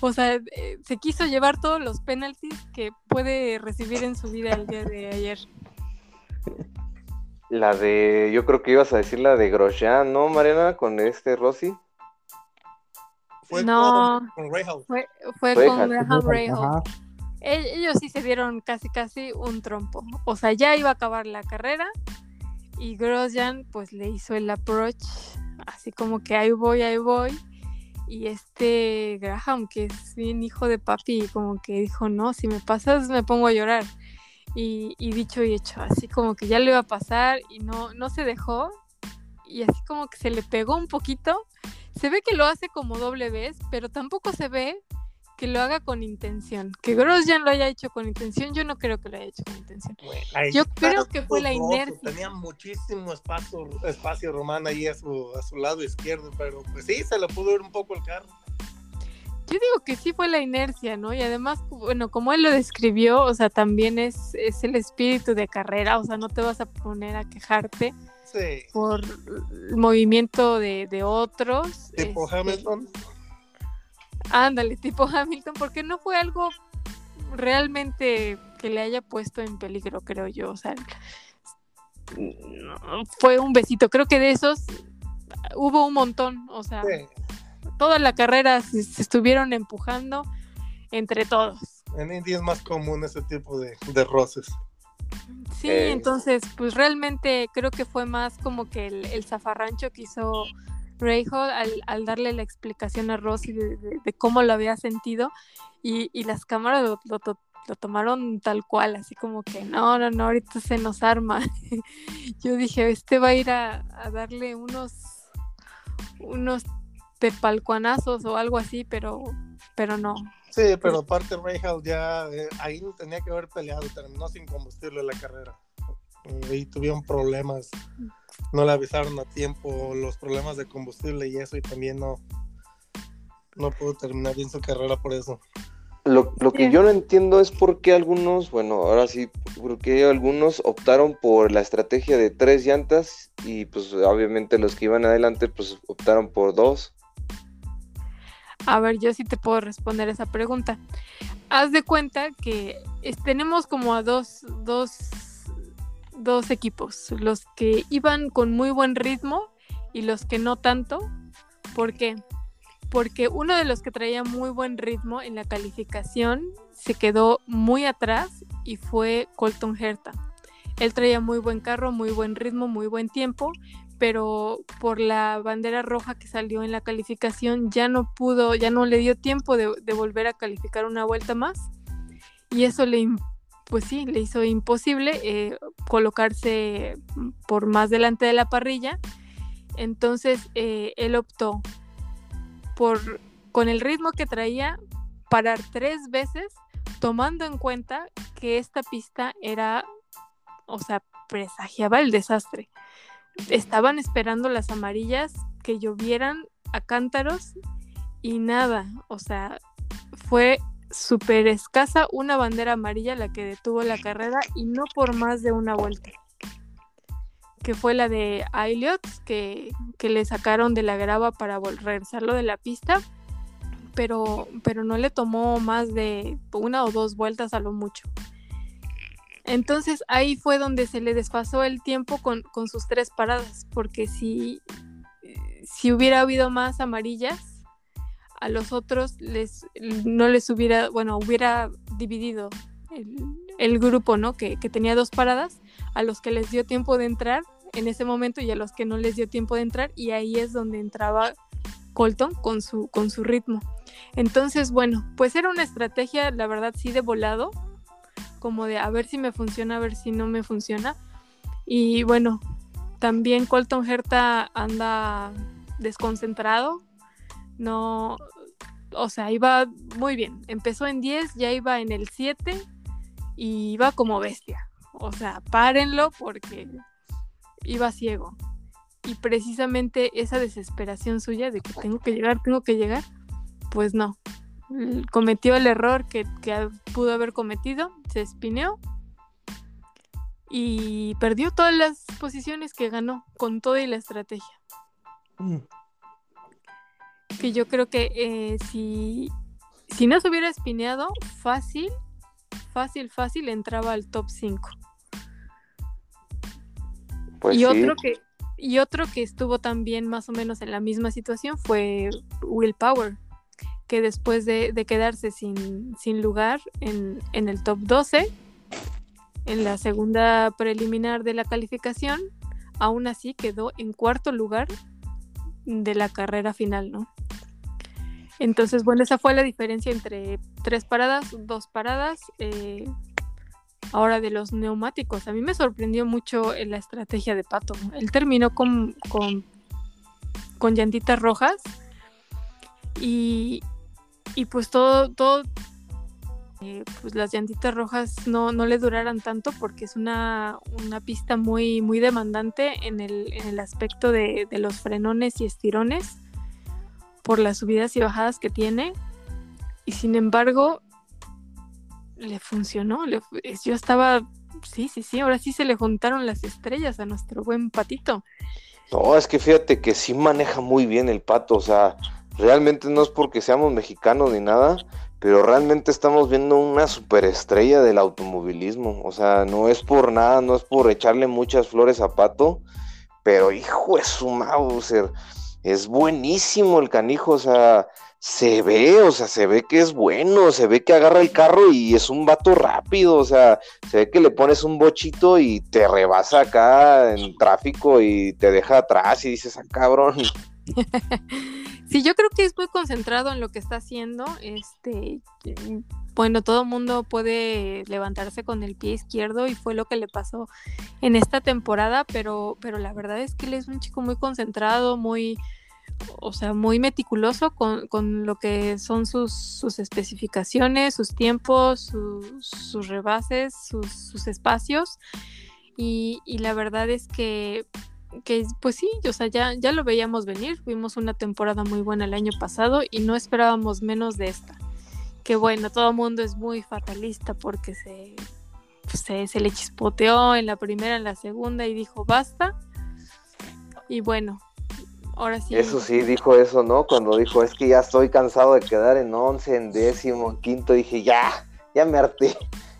Speaker 3: O sea, eh, se quiso llevar todos los penaltis que puede recibir en su vida el día de ayer.
Speaker 2: La de, yo creo que ibas a decir la de Grosjean, ¿no, Mariana? Con este Rossi.
Speaker 5: Fue
Speaker 3: No.
Speaker 5: con, con.
Speaker 3: Fue, fue
Speaker 2: Fue
Speaker 3: con
Speaker 2: Graham
Speaker 3: Graham Rahal. Ellos sí se dieron casi casi un trompo. O sea, ya iba a acabar la carrera y Grosjean pues le hizo el approach, así como que ahí voy, ahí voy. Y este Graham, que es bien hijo de papi, como que dijo, no, si me pasas me pongo a llorar. Y, y dicho y hecho, así como que ya le iba a pasar y no, no se dejó. Y así como que se le pegó un poquito. Se ve que lo hace como doble vez, pero tampoco se ve que lo haga con intención. Que Grosjean lo haya hecho con intención, yo no creo que lo haya hecho con intención. Yo creo que fue la inercia.
Speaker 5: Tenía muchísimo espacio, espacio Román ahí a su, a su lado izquierdo, pero pues sí, se le pudo ir un poco el carro.
Speaker 3: Yo digo que sí fue la inercia, ¿no? Y además, bueno, como él lo describió, o sea, también es, es el espíritu de carrera, o sea, no te vas a poner a quejarte
Speaker 5: Sí,
Speaker 3: por el movimiento de, de otros.
Speaker 5: tipo
Speaker 3: este,
Speaker 5: Hamilton.
Speaker 3: Ándale, tipo Hamilton, porque no fue algo realmente que le haya puesto en peligro, creo yo. O sea, no, fue un besito. Creo que de esos hubo un montón. O sea,
Speaker 5: Sí,
Speaker 3: toda la carrera se, se estuvieron empujando entre todos.
Speaker 5: en India es más común ese tipo de, de roces.
Speaker 3: Sí,
Speaker 2: Eh.
Speaker 3: entonces, pues realmente creo que fue más como que el, el zafarrancho que hizo Rahal al, al darle la explicación a Rossi de, cómo lo había sentido y, y las cámaras lo, lo to- lo tomaron tal cual, así como que no, no, no, ahorita se nos arma. [laughs] Yo dije, este va a ir a, darle unos, unos tepalcuanazos o algo así, pero, pero no.
Speaker 5: Sí, pero aparte Rahal ya eh, ahí tenía que haber peleado, terminó sin combustible la carrera. Eh, Ahí tuvieron problemas, no le avisaron a tiempo los problemas de combustible y eso, y también no, no pudo terminar bien su carrera por eso.
Speaker 2: Lo, lo que yo no entiendo es por qué algunos, bueno, ahora sí, por qué algunos optaron por la estrategia de tres llantas y pues obviamente los que iban adelante pues optaron por dos.
Speaker 3: A ver, yo sí te puedo responder esa pregunta. Haz de cuenta que tenemos como a dos, dos, dos equipos, los que iban con muy buen ritmo y los que no tanto. ¿Por qué? Porque uno de los que traía muy buen ritmo en la calificación se quedó muy atrás y fue Colton Herta. Él traía muy buen carro, muy buen ritmo, muy buen tiempo, pero por la bandera roja que salió en la calificación ya no pudo, ya no le dio tiempo de, volver a calificar una vuelta más y eso le, pues sí, le hizo imposible eh, colocarse por más delante de la parrilla. Entonces eh, él optó por, con el ritmo que traía, parar tres veces, tomando en cuenta que esta pista era, o sea, presagiaba el desastre estaban esperando las amarillas que llovieran a cántaros y nada, o sea, fue súper escasa una bandera amarilla la que detuvo la carrera y no por más de una vuelta. Que fue la de Elliot, que, que le sacaron de la grava para regresarlo de la pista, pero, pero no le tomó más de una o dos vueltas a lo mucho. Entonces ahí fue donde se le desfasó el tiempo con, con sus tres paradas, porque si, si hubiera habido más amarillas, a los otros les, no les hubiera, bueno, hubiera dividido el, grupo, ¿no? Que, que tenía dos paradas, a los que les dio tiempo de entrar, en ese momento y a los que no les dio tiempo de entrar y ahí es donde entraba Colton con su, con su ritmo. Entonces, bueno, pues era una estrategia, la verdad, sí de volado, como de a ver si me funciona, a ver si no me funciona. Y bueno, también Colton Herta anda desconcentrado, no, o sea, iba muy bien. Empezó en 10, ya iba en el 7 y iba como bestia. O sea, párenlo porque iba ciego. Y precisamente esa desesperación suya de que tengo que llegar, tengo que llegar, pues no. Cometió el error que, pudo haber cometido, se espineó y perdió todas las posiciones que ganó con toda y la estrategia. Mm que yo creo que eh, si, si no se hubiera espineado, fácil, fácil, fácil entraba al top 5. Pues y otro que y otro que estuvo también más o menos en la misma situación fue Will Power, que después de, quedarse sin, sin lugar en, en, el top 12, en la segunda preliminar de la calificación, aún así quedó en cuarto lugar de la carrera final, ¿no? Entonces, bueno, esa fue la diferencia entre tres paradas, dos paradas. Eh, ahora de los neumáticos. A mí me sorprendió mucho la estrategia de Pato. Él terminó con, con, con llantitas rojas y, y pues todo, todo eh, pues las llantitas rojas no, no, le duraran tanto porque es una, una pista muy, muy demandante en el, en el aspecto de, de, los frenones y estirones por las subidas y bajadas que tiene. Y sin embargo, le funcionó. yo estaba, sí, sí, sí, ahora sí se le juntaron las estrellas a nuestro buen patito.
Speaker 2: No, es que fíjate que sí maneja muy bien el pato, o sea, realmente no es porque seamos mexicanos ni nada, pero realmente estamos viendo una superestrella del automovilismo, o sea, no es por nada, no es por echarle muchas flores a pato, pero hijo es su Mauser, es buenísimo el canijo, o sea, se ve, o sea, se ve que es bueno, se ve que agarra el carro y es un vato rápido, o sea, se ve que le pones un bochito y te rebasa acá en tráfico y te deja atrás y dices, ah, cabrón. [laughs]
Speaker 3: Sí, yo creo que es muy concentrado en lo que está haciendo. Este, bueno, todo mundo puede levantarse con el pie izquierdo y fue lo que le pasó en esta temporada, pero, pero la verdad es que él es un chico muy concentrado, muy, o sea, muy meticuloso con, lo que son sus, especificaciones, sus tiempos, sus rebases, sus, espacios. Y, la verdad es que, pues sí, o sea, ya, ya lo veíamos venir. Vimos una temporada muy buena el año pasado y no esperábamos menos de esta. Que bueno, todo el mundo es muy fatalista porque se, se, se le chispoteó en la primera, en la segunda y dijo basta. Y bueno, Ahora sí.
Speaker 2: Eso sí, dijo eso, ¿no? Cuando dijo, es que ya estoy cansado de quedar en once, en décimo, en quinto, dije, ya, ya me harté,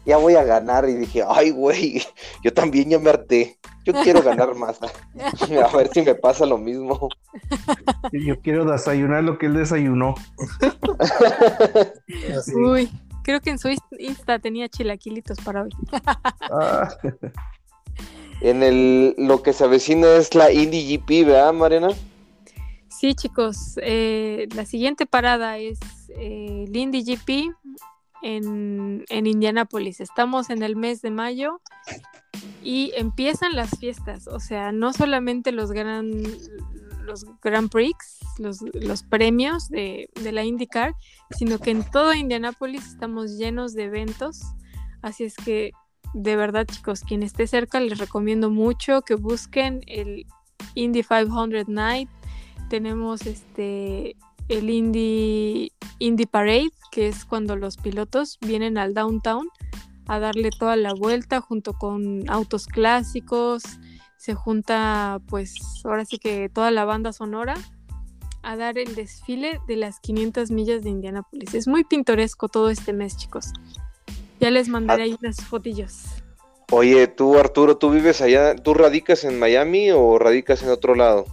Speaker 2: ya voy a ganar. Y dije, ay, güey, yo también ya me harté, yo quiero ganar más. [laughs] a ver si me pasa lo mismo.
Speaker 4: Yo quiero desayunar lo que él desayunó.
Speaker 3: Uy, creo que en su Insta tenía chilaquilitos para hoy. [laughs] Ah.
Speaker 2: En el, lo que se avecina es la Indie GP, ¿verdad, Mariana?
Speaker 3: Sí, chicos, eh, la siguiente parada es eh, Lindy GP en, en Indianápolis. Estamos en el mes de mayo y empiezan las fiestas, o sea, no solamente los gran los Grand Prix, los, los premios de, de, la IndyCar, sino que en todo Indianápolis estamos llenos de eventos. Así es que, de verdad, chicos, quien esté cerca, les recomiendo mucho que busquen el Indy 500 Night tenemos este el Indy, Indy Parade, que es cuando los pilotos vienen al downtown a darle toda la vuelta junto con autos clásicos. Se junta, pues, ahora sí que toda la banda sonora a dar el desfile de las 500 millas de Indianapolis. Es muy pintoresco todo este mes, chicos. Ya les mandaré ahí unas fotillos.
Speaker 2: Oye, tú, Arturo, ¿tú vives allá? ¿Tú radicas en Miami o radicas en otro lado?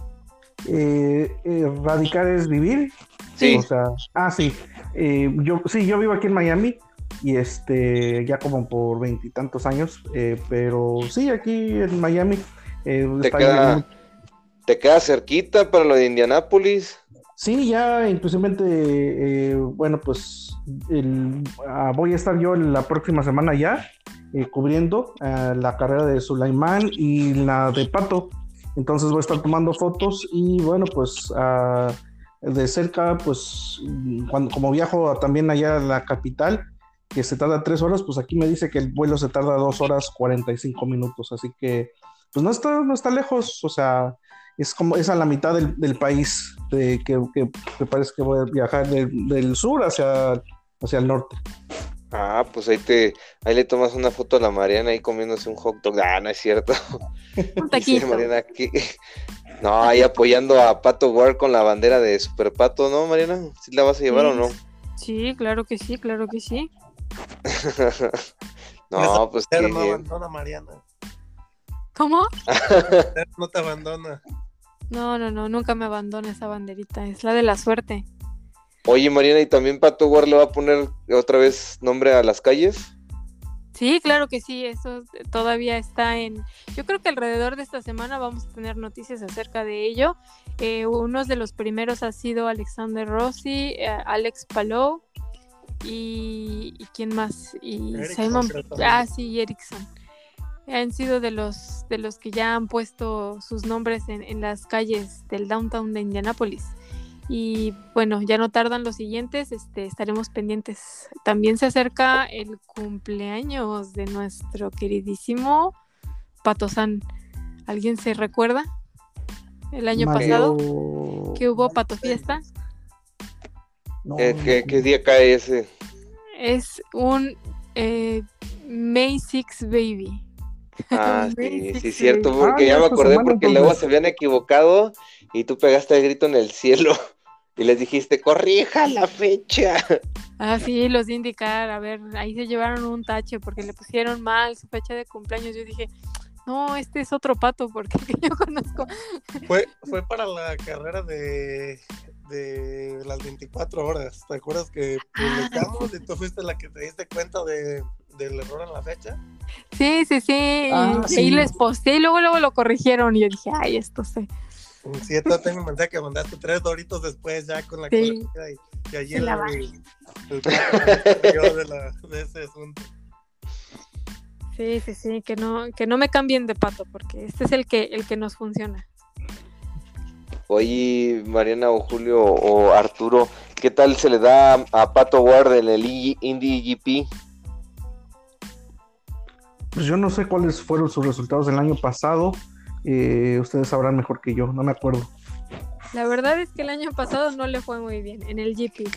Speaker 4: Eh, eh, radicar es vivir.
Speaker 2: Sí.
Speaker 4: O sea, ah, sí. Eh, yo, sí, yo vivo aquí en Miami y este, ya como por veintitantos años, pero sí, aquí en Miami. Eh,
Speaker 2: ¿Te queda, ¿Te queda cerquita para lo de Indianápolis?
Speaker 4: Sí, ya inclusivemente, eh, bueno, pues el- ah, voy a estar yo la próxima semana ya eh, cubriendo ah, la carrera de Sulaimán y la de Pato. Entonces voy a estar tomando fotos y bueno, pues ah, de cerca, pues cuando, como viajo también allá a la capital, que se tarda tres horas, pues aquí me dice que el vuelo se tarda dos horas 45 minutos, así que pues no está, no está lejos, o sea, es como es a la mitad del, del país de, que, que, que parece que voy a viajar del, del sur hacia, hacia el norte.
Speaker 2: Ah, pues ahí te, ahí le tomas una foto a la Mariana ahí comiéndose un hot dog. Ah, no es cierto. [laughs]
Speaker 3: Un [laughs]
Speaker 2: Dice
Speaker 3: taquito.
Speaker 2: Mariana aquí. No, ahí apoyando a Pato Ward con la bandera de Super Pato, ¿no, Mariana? ¿Sí la vas a llevar o no?
Speaker 3: Sí, claro que sí, claro que sí. [laughs]
Speaker 2: no, pues qué
Speaker 5: no
Speaker 2: bien.
Speaker 5: abandona, Mariana.
Speaker 3: ¿Cómo?
Speaker 5: No te abandona.
Speaker 3: No, no, no, nunca me abandona esa banderita. Es la de la suerte.
Speaker 2: Oye, Mariana, ¿y también Pato Ward le va a poner otra vez nombre a las calles?
Speaker 3: Sí, claro que sí, eso todavía está en... Yo creo que alrededor de esta semana vamos a tener noticias acerca de ello. Eh, unos de los primeros ha sido Alexander Rossi, eh, Alex Palou y, y quién más y Simon ah sí y Ericsson han sido de los de los que ya han puesto sus nombres en, en las calles del downtown de Indianápolis y bueno ya no tardan los siguientes este estaremos pendientes. También se acerca el cumpleaños de nuestro queridísimo Patozán alguien se recuerda el año
Speaker 4: Mario-
Speaker 3: pasado que hubo Pato Fiesta.
Speaker 4: No,
Speaker 2: ¿Qué, día cae ese?
Speaker 3: es un eh, May 6 Baby.
Speaker 2: Ah, [laughs] sí, sí, cierto, porque
Speaker 4: Ah,
Speaker 2: ya me acordé porque luego se habían equivocado y tú pegaste el grito en el cielo [laughs] y les dijiste, corrija la fecha.
Speaker 3: Ah, sí, los de indicar. A ver, ahí se llevaron un tache porque le pusieron mal su fecha de cumpleaños. Yo dije, no, este es otro pato porque [laughs] yo conozco.
Speaker 5: Fue, fue para la carrera de, de las 24 horas. ¿Te acuerdas que
Speaker 3: Ah,
Speaker 5: publicamos y tú fuiste la que te diste cuenta de, del error en la fecha?
Speaker 3: Sí, sí, sí.
Speaker 4: Ah,
Speaker 3: y
Speaker 4: sí.
Speaker 3: ahí les posté y luego, luego lo corrigieron. Y yo dije, ay, esto sé.
Speaker 5: Sí, yo tengo un mensaje que mandaste tres doritos después ya con la
Speaker 3: Sí.
Speaker 5: y, y allí el,
Speaker 3: va.
Speaker 5: el, el de, la- de ese asunto.
Speaker 3: Sí, sí, sí, que no, que no me cambien de pato porque este es el que, el que nos funciona.
Speaker 2: Oye, Mariana o Julio o Arturo, ¿qué tal se le da a Pato Ward en el Indie GP?
Speaker 4: Pues yo no sé cuáles fueron sus resultados del año pasado. Eh, ustedes sabrán mejor que yo, no me acuerdo.
Speaker 3: La verdad es que el año pasado no le fue muy bien en el GP.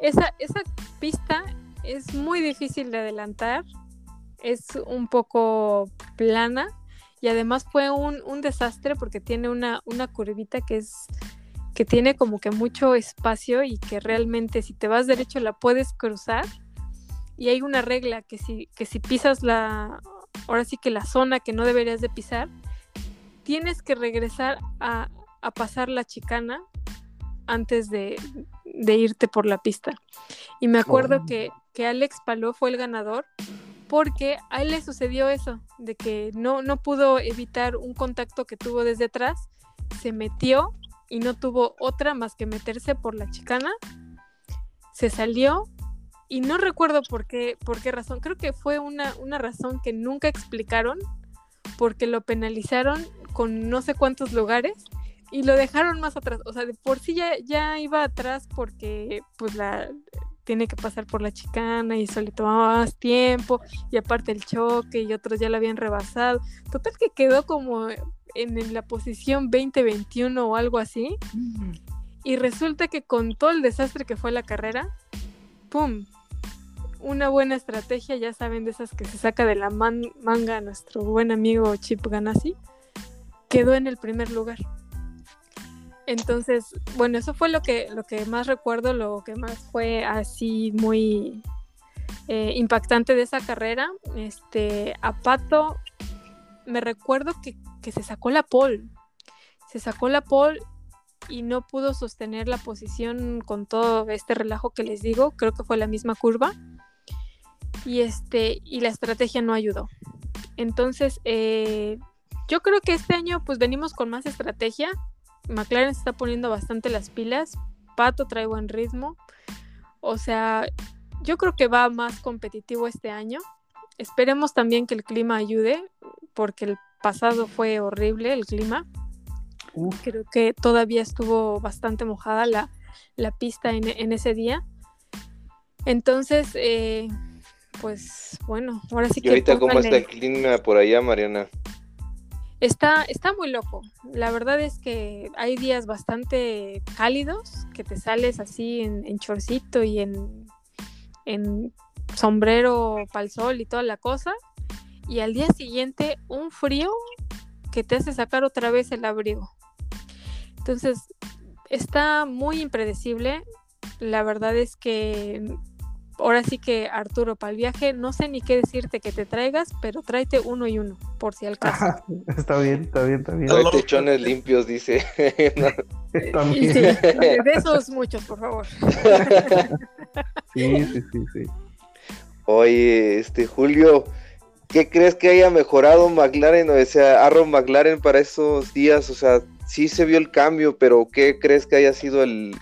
Speaker 3: Esa, esa pista es muy difícil de adelantar, es un poco plana y además fue un, un desastre porque tiene una, una curvita que es que tiene como que mucho espacio y que realmente si te vas derecho la puedes cruzar y hay una regla que si, que si pisas la, ahora sí que la zona que no deberías de pisar, tienes que regresar a, a pasar la chicana antes de, de irte por la pista. Y me acuerdo
Speaker 4: Oh.
Speaker 3: que, que Alex Paló fue el ganador porque a él le sucedió eso, de que no, no pudo evitar un contacto que tuvo desde atrás, se metió y no tuvo otra más que meterse por la chicana, se salió y no recuerdo por qué, por qué razón, creo que fue una, una razón que nunca explicaron, porque lo penalizaron con no sé cuántos lugares y lo dejaron más atrás. O sea, de por sí ya, ya iba atrás porque pues la tiene que pasar por la chicana y eso le tomaba más tiempo y aparte el choque y otros ya lo habían rebasado. Total que quedó como en, la posición 20-21 o algo así. Y resulta que con todo el desastre que fue la carrera, ¡pum! Una buena estrategia, ya saben, de esas que se saca de la man- manga nuestro buen amigo Chip Ganassi, quedó en el primer lugar. Entonces, bueno, eso fue lo que, lo que más recuerdo, lo que más fue así muy eh, impactante de esa carrera. Este, a Pato, me recuerdo que, que se sacó la pole. Se sacó la pole y no pudo sostener la posición con todo este relajo que les digo. Creo que fue la misma curva. Y este, y la estrategia no ayudó. Entonces, eh, yo creo que este año pues venimos con más estrategia. McLaren se está poniendo bastante las pilas. Pato trae buen ritmo. O sea, yo creo que va más competitivo este año. Esperemos también que el clima ayude, porque el pasado fue horrible el clima. Creo que todavía estuvo bastante mojada la, la pista en, en, ese día. Entonces, eh, pues bueno, ahora sí
Speaker 2: que... ¿Y ahorita cómo está el clima por allá, Mariana?
Speaker 3: Está, está muy loco. La verdad es que hay días bastante cálidos, que te sales así en, chorcito y en, en sombrero para el sol y toda la cosa. Y al día siguiente un frío que te hace sacar otra vez el abrigo. Entonces, está muy impredecible. La verdad es que ahora sí que Arturo, para el viaje, no sé ni qué decirte que te traigas, pero tráete uno y uno, por si al caso. [laughs]
Speaker 4: está bien, está bien, está bien.
Speaker 2: Hay techones limpios, dice. [laughs] [laughs]
Speaker 3: También. Sí, de esos muchos, por favor.
Speaker 4: sí, sí, sí, sí.
Speaker 2: Oye, este Julio, ¿qué crees que haya mejorado McLaren? O sea, Aaron McLaren para esos días, o sea, sí se vio el cambio, pero ¿qué crees que haya sido el,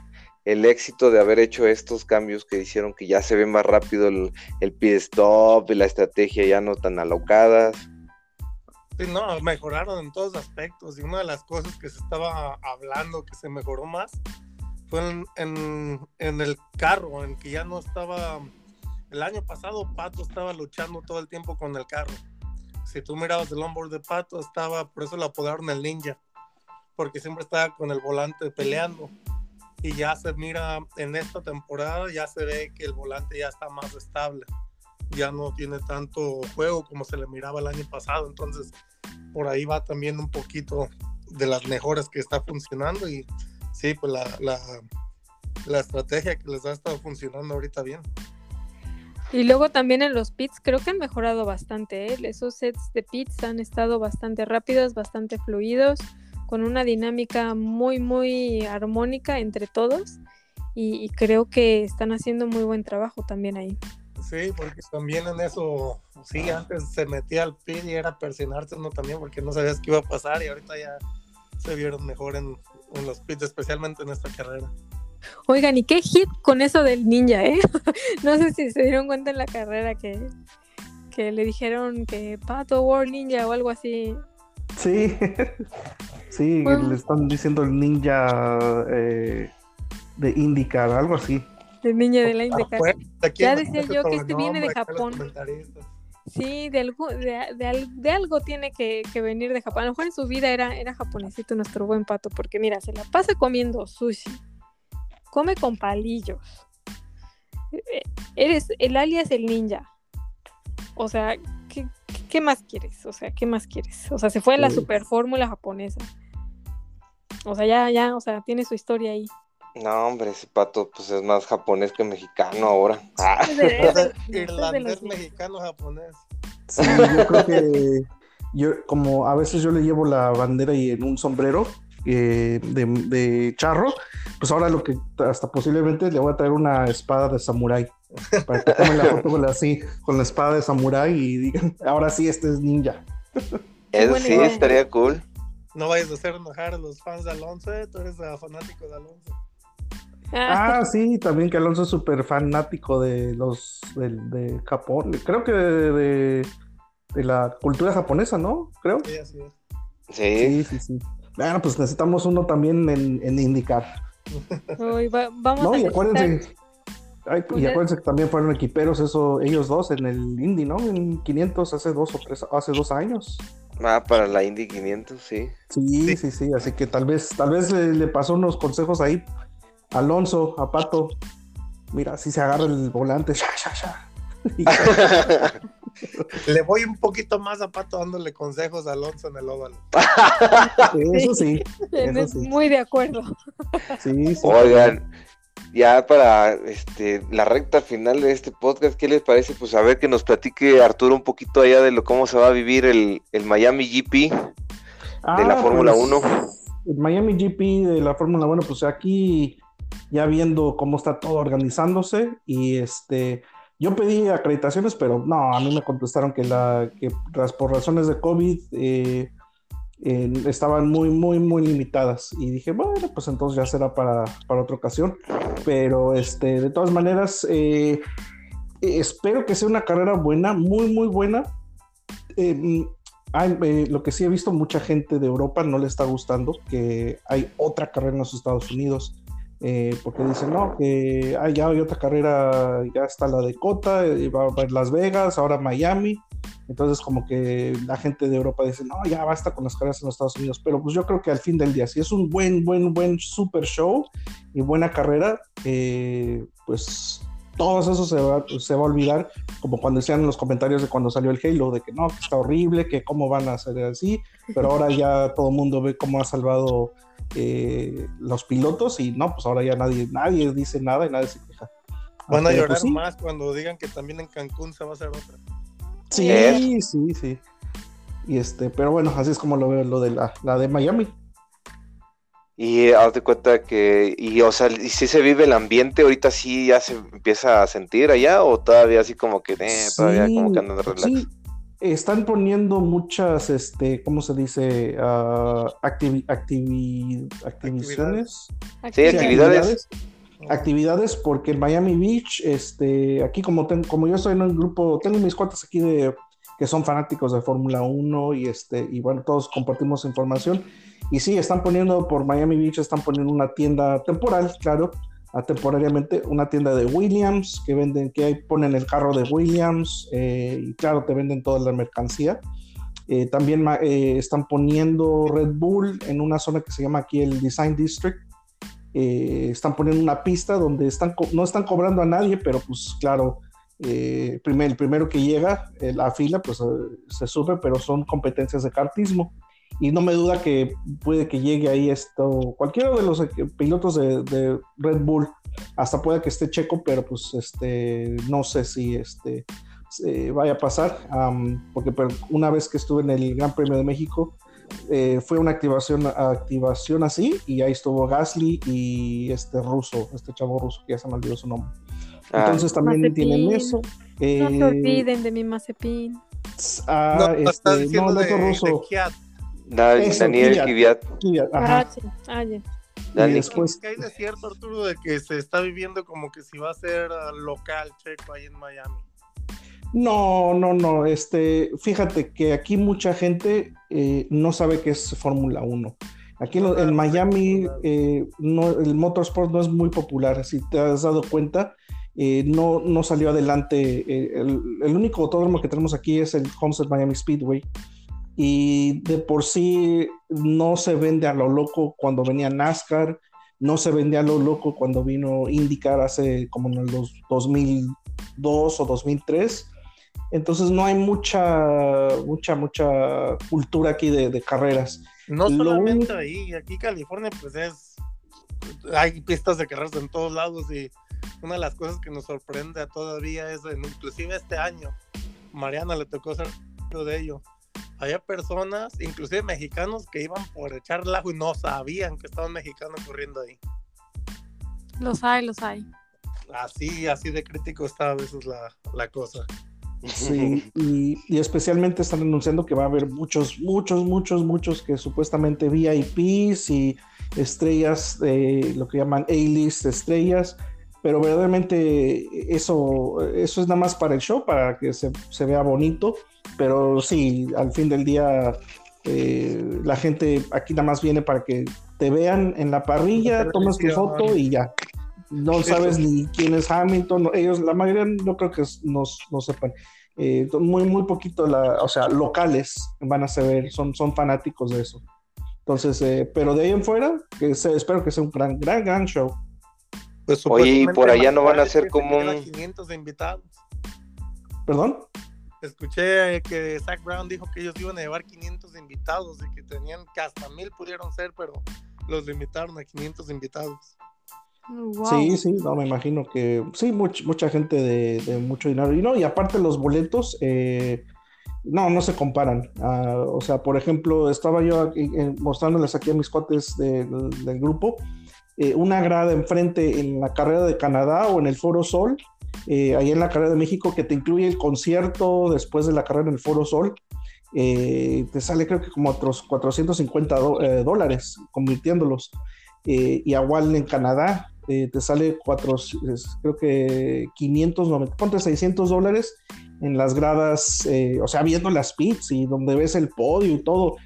Speaker 2: el éxito de haber hecho estos cambios que hicieron que ya se ve más rápido el, el pit stop y la estrategia ya no tan alocadas.
Speaker 5: Sí, no, mejoraron en todos aspectos y una de las cosas que se estaba hablando que se mejoró más fue en, en, el carro, en que ya no estaba, el año pasado Pato estaba luchando todo el tiempo con el carro. Si tú mirabas el onboard de Pato, estaba, por eso lo apodaron el ninja, porque siempre estaba con el volante peleando y ya se mira en esta temporada, ya se ve que el volante ya está más estable, ya no tiene tanto juego como se le miraba el año pasado, entonces por ahí va también un poquito de las mejoras que está funcionando y sí, pues la, la, la estrategia que les ha estado funcionando ahorita bien.
Speaker 3: Y luego también en los pits creo que han mejorado bastante, ¿eh? esos sets de pits han estado bastante rápidos, bastante fluidos con una dinámica muy, muy armónica entre todos y, creo que están haciendo muy buen trabajo también ahí.
Speaker 5: Sí, porque también en eso, sí, antes se metía al pit y era persinarse uno también porque no sabías qué iba a pasar y ahorita ya se vieron mejor en, en los pits, especialmente en esta carrera.
Speaker 3: Oigan, ¿y qué hit con eso del ninja, eh? [laughs] no sé si se dieron cuenta en la carrera que, que le dijeron que Pato War Ninja o algo así.
Speaker 4: Sí, Sí, le están diciendo el ninja eh, de IndyCar, algo así.
Speaker 3: El ninja de la IndyCar. ya decía yo que este viene de Japón. Sí, de algo, de, algo tiene que, venir de Japón. A lo mejor en su vida era, era japonesito nuestro buen pato, porque mira, se la pasa comiendo sushi, come con palillos. Eh, eres el alias el ninja. O sea, ¿qué, ¿qué, más quieres? O sea, ¿qué más quieres? O sea, se fue a la super fórmula japonesa. O sea, ya, ya, o sea, tiene su historia ahí.
Speaker 2: No, hombre, ese pato pues es más japonés que mexicano ahora.
Speaker 5: Ah. Irlandés, mexicano, japonés.
Speaker 4: Sí, yo creo que yo, como a veces yo le llevo la bandera y en un sombrero eh, de, de, charro, pues ahora lo que hasta posiblemente le voy a traer una espada de samurái. Para que tomen la [laughs] foto con así, con la espada de samurái y digan, ahora sí, este es ninja.
Speaker 2: Eso sí, estaría cool.
Speaker 5: No vayas a hacer enojar a los fans de Alonso, ¿eh? tú eres fanático de Alonso.
Speaker 4: Ah, sí, también que Alonso es súper fanático de los de, Japón, creo que de, la cultura japonesa, ¿no? Creo.
Speaker 5: Sí, así es.
Speaker 2: Sí.
Speaker 4: Sí, sí, Bueno, pues necesitamos uno también en, en indicar. [laughs]
Speaker 3: vamos no,
Speaker 4: y acuérdense, pues y acuérdense que también fueron equiperos eso, ellos dos en el Indy, ¿no? En 500 hace dos o tres, hace dos años.
Speaker 2: Ah, para la Indy 500, sí.
Speaker 4: Sí, sí, sí, así que tal vez, tal vez le, pasó unos consejos ahí Alonso, a Pato. Mira, si se agarra el volante, [laughs] [laughs]
Speaker 5: Le voy un poquito más a Pato dándole consejos a Alonso en el óvalo. [laughs]
Speaker 4: Eso sí.
Speaker 3: Muy de acuerdo.
Speaker 4: Sí, sí.
Speaker 2: Oigan, ya para este, la recta final de este podcast, ¿qué les parece? Pues a ver que nos platique Arturo un poquito allá de lo cómo se va a vivir el, Miami GP de la ah, Fórmula 1.
Speaker 4: Pues, el Miami GP de la Fórmula 1, pues aquí ya viendo cómo está todo organizándose y este yo pedí acreditaciones, pero no, a mí me contestaron que la que por razones de COVID eh, estaban muy, muy, muy limitadas. Y dije, bueno, pues entonces ya será para, para otra ocasión. Pero este, de todas maneras, eh, espero que sea una carrera buena, muy, muy buena. Eh, eh, lo que sí he visto, mucha gente de Europa no le está gustando que hay otra carrera en los Estados Unidos. Eh, porque dicen, no, que ah, ya hay otra carrera, ya está la de Cota, va, a Las Vegas, ahora Miami. Entonces, como que la gente de Europa dice, no, ya basta con las carreras en los Estados Unidos. Pero pues yo creo que al fin del día, si es un buen, buen, buen super show y buena carrera, pues todo eso se va, se va a olvidar, como cuando decían en los comentarios de cuando salió el Halo, de que no, que está horrible, que cómo van a hacer así, pero ahora ya todo el mundo ve cómo ha salvado eh, los pilotos y no, pues ahora ya nadie, nadie dice nada y nadie se queja.
Speaker 5: Van a llorar pues, más cuando digan que también en Cancún se va a hacer otra.
Speaker 4: Sí, sí, sí. Y este, pero bueno, así es como lo veo lo de la, la de Miami.
Speaker 2: Y haz de cuenta que, y o sea, y si se vive el ambiente, ahorita sí ya se empieza a sentir allá, o todavía así como que, eh, todavía como que andan de relax. Sí.
Speaker 4: Están poniendo muchas, este, ¿cómo se dice? Uh, activi activizaciones.
Speaker 2: Sí, actividades.
Speaker 4: actividades. porque en Miami Beach, este, aquí como, como yo estoy en un grupo, tengo mis cuates aquí de que son fanáticos de Fórmula 1 y este, y bueno, todos compartimos información y sí, están poniendo por Miami Beach, están poniendo una tienda temporal, claro, temporariamente, una tienda de Williams, que venden, que ahí ponen el carro de Williams, eh, y claro, te venden toda la mercancía. Eh, también eh, están poniendo Red Bull en una zona que se llama aquí el Design District. están poniendo una pista donde están no están cobrando a nadie, pero pues claro, el primero que llega, la fila, pues se sube, pero son competencias de kartismo y no me duda que puede que llegue ahí esto, cualquiera de los pilotos de, Red Bull, hasta puede que esté Checo, pero pues este, no sé si este, vaya a pasar, porque una vez que estuve en el Gran Premio de México, eh, fue una activación, activación así, y ahí estuvo Gasly y este ruso, este chavo ruso, que ya se me olvidó su nombre. Ah. Entonces también tienen eso. no
Speaker 3: se eh, olviden de mi Mazepin.
Speaker 4: Ah, no, este, no, el ruso.
Speaker 2: Daniel Kiviat.
Speaker 3: Ah, ah,
Speaker 5: después... hay de cierto, Arturo, de que se está viviendo como que si va a ser ah, local checo ahí en Miami.
Speaker 4: No, no, no. Este, fíjate que aquí mucha gente eh, no sabe qué es Fórmula 1. Aquí en, Miami eh, no, el motorsport no es muy popular, si te has dado cuenta. Eh, no, no salió adelante. El, el, único autódromo que tenemos aquí es el Homestead Miami Speedway y de por sí no se vende a lo loco cuando venía NASCAR, no se vende a lo loco cuando vino IndyCar hace como en los 2002 o 2003. Entonces no hay mucha, mucha, mucha cultura aquí de, carreras.
Speaker 5: No solamente ahí, aquí California pues es, hay pistas de carreras en todos lados y una de las cosas que nos sorprende todavía es, inclusive este año, Mariana le tocó ser de ello había personas, inclusive mexicanos, que iban por echar el ajo y no sabían que estaban mexicanos corriendo ahí.
Speaker 3: Los hay, los hay.
Speaker 5: Así, así de crítico está a veces la, la cosa.
Speaker 4: Sí, y, y, especialmente están anunciando que va a haber muchos, muchos, muchos, muchos que supuestamente VIPs y estrellas, de lo que llaman A-list estrellas, pero verdaderamente eso, eso es nada más para el show, para que se, se vea bonito pero sí, al fin del día eh, la gente aquí nada más viene para que te vean en la parrilla, tomas tu foto y ya. No sabes ni quién es Hamilton, ellos, la mayoría no creo que nos, no sepan. Eh, muy, muy poquito, la, o sea, locales van a saber, son, son fanáticos de eso. Entonces, eh, pero de ahí en fuera, que se, espero que sea un gran, gran, gran show.
Speaker 2: Pues, Oye, y por allá no van a ser como un...
Speaker 5: 500 invitados.
Speaker 4: ¿Perdón?
Speaker 5: escuché que Zach Brown dijo que ellos iban a llevar 500 invitados y que tenían que hasta mil pudieron ser, pero los limitaron a 500 invitados.
Speaker 4: Sí, sí, no, me imagino que sí, mucha gente de, mucho dinero. Y no, y aparte los boletos, eh, no, no se comparan. Ah, o sea, por ejemplo, estaba yo aquí, eh, mostrándoles aquí a mis cuates del grupo, eh, una grada enfrente en la carrera de Canadá o en el Foro Sol, eh, ahí en la carrera de México que te incluye el concierto después de la carrera en el Foro Sol eh, te sale creo que como otros 450 eh, dólares convirtiéndolos. Eh, y igual en Canadá te sale cuatro, creo que 590, ponte 600 dólares en las gradas, o sea, viendo las pits y donde ves el podio y todo.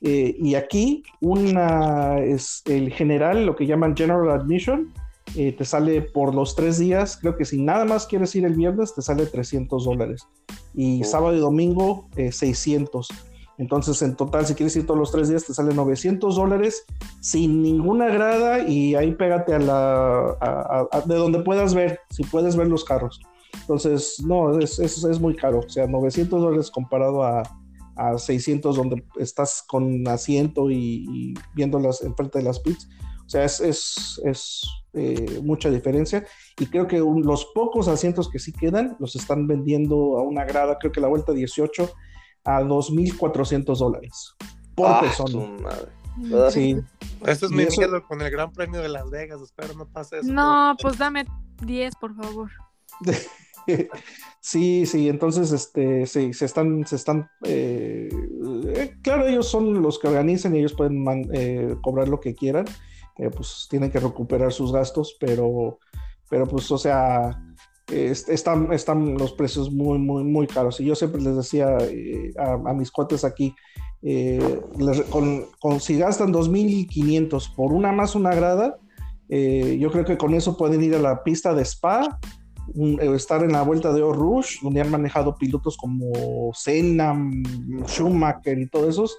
Speaker 4: Y aquí una es el general, lo que llaman General Admission, eh, te sale por los tres días, creo que si nada más quieres ir el viernes, te sale 300 dólares. Y sábado y domingo, 600. Eh, Entonces, en total, si quieres ir todos los tres días, te sale 900 dólares sin ninguna grada y ahí pégate a la... de donde puedas ver, si puedes ver los carros. Entonces, no, es, es, muy caro. O sea, 900 dólares comparado a, a 600 donde estás con asiento y, y viéndolas enfrente de las pits. O sea, es, es, es eh, mucha diferencia. Y creo que los pocos asientos que sí quedan los están vendiendo a una grada, creo que la vuelta 18 a 2.400 dólares por ah, persona.
Speaker 5: Sí. Esto es mi miedo con el Gran Premio de Las Vegas. Espero no pase eso.
Speaker 3: No, pues dame 10, por favor. [laughs] [laughs]
Speaker 4: sí, sí, entonces este, sí, se están, se están, eh, eh, claro, ellos son los que organizan y ellos pueden cobrar lo que quieran, pues tienen que recuperar sus gastos, pero, pero pues, o sea, están, están los precios muy, muy, muy caros. Y yo siempre les decía eh, a, mis cuates aquí, eh, con, si gastan 2.500 por una más una grada, eh, yo creo que con eso pueden ir a la pista de Spa, estar en la vuelta de Rouge, donde han manejado pilotos como Senna, Schumacher y todos esos,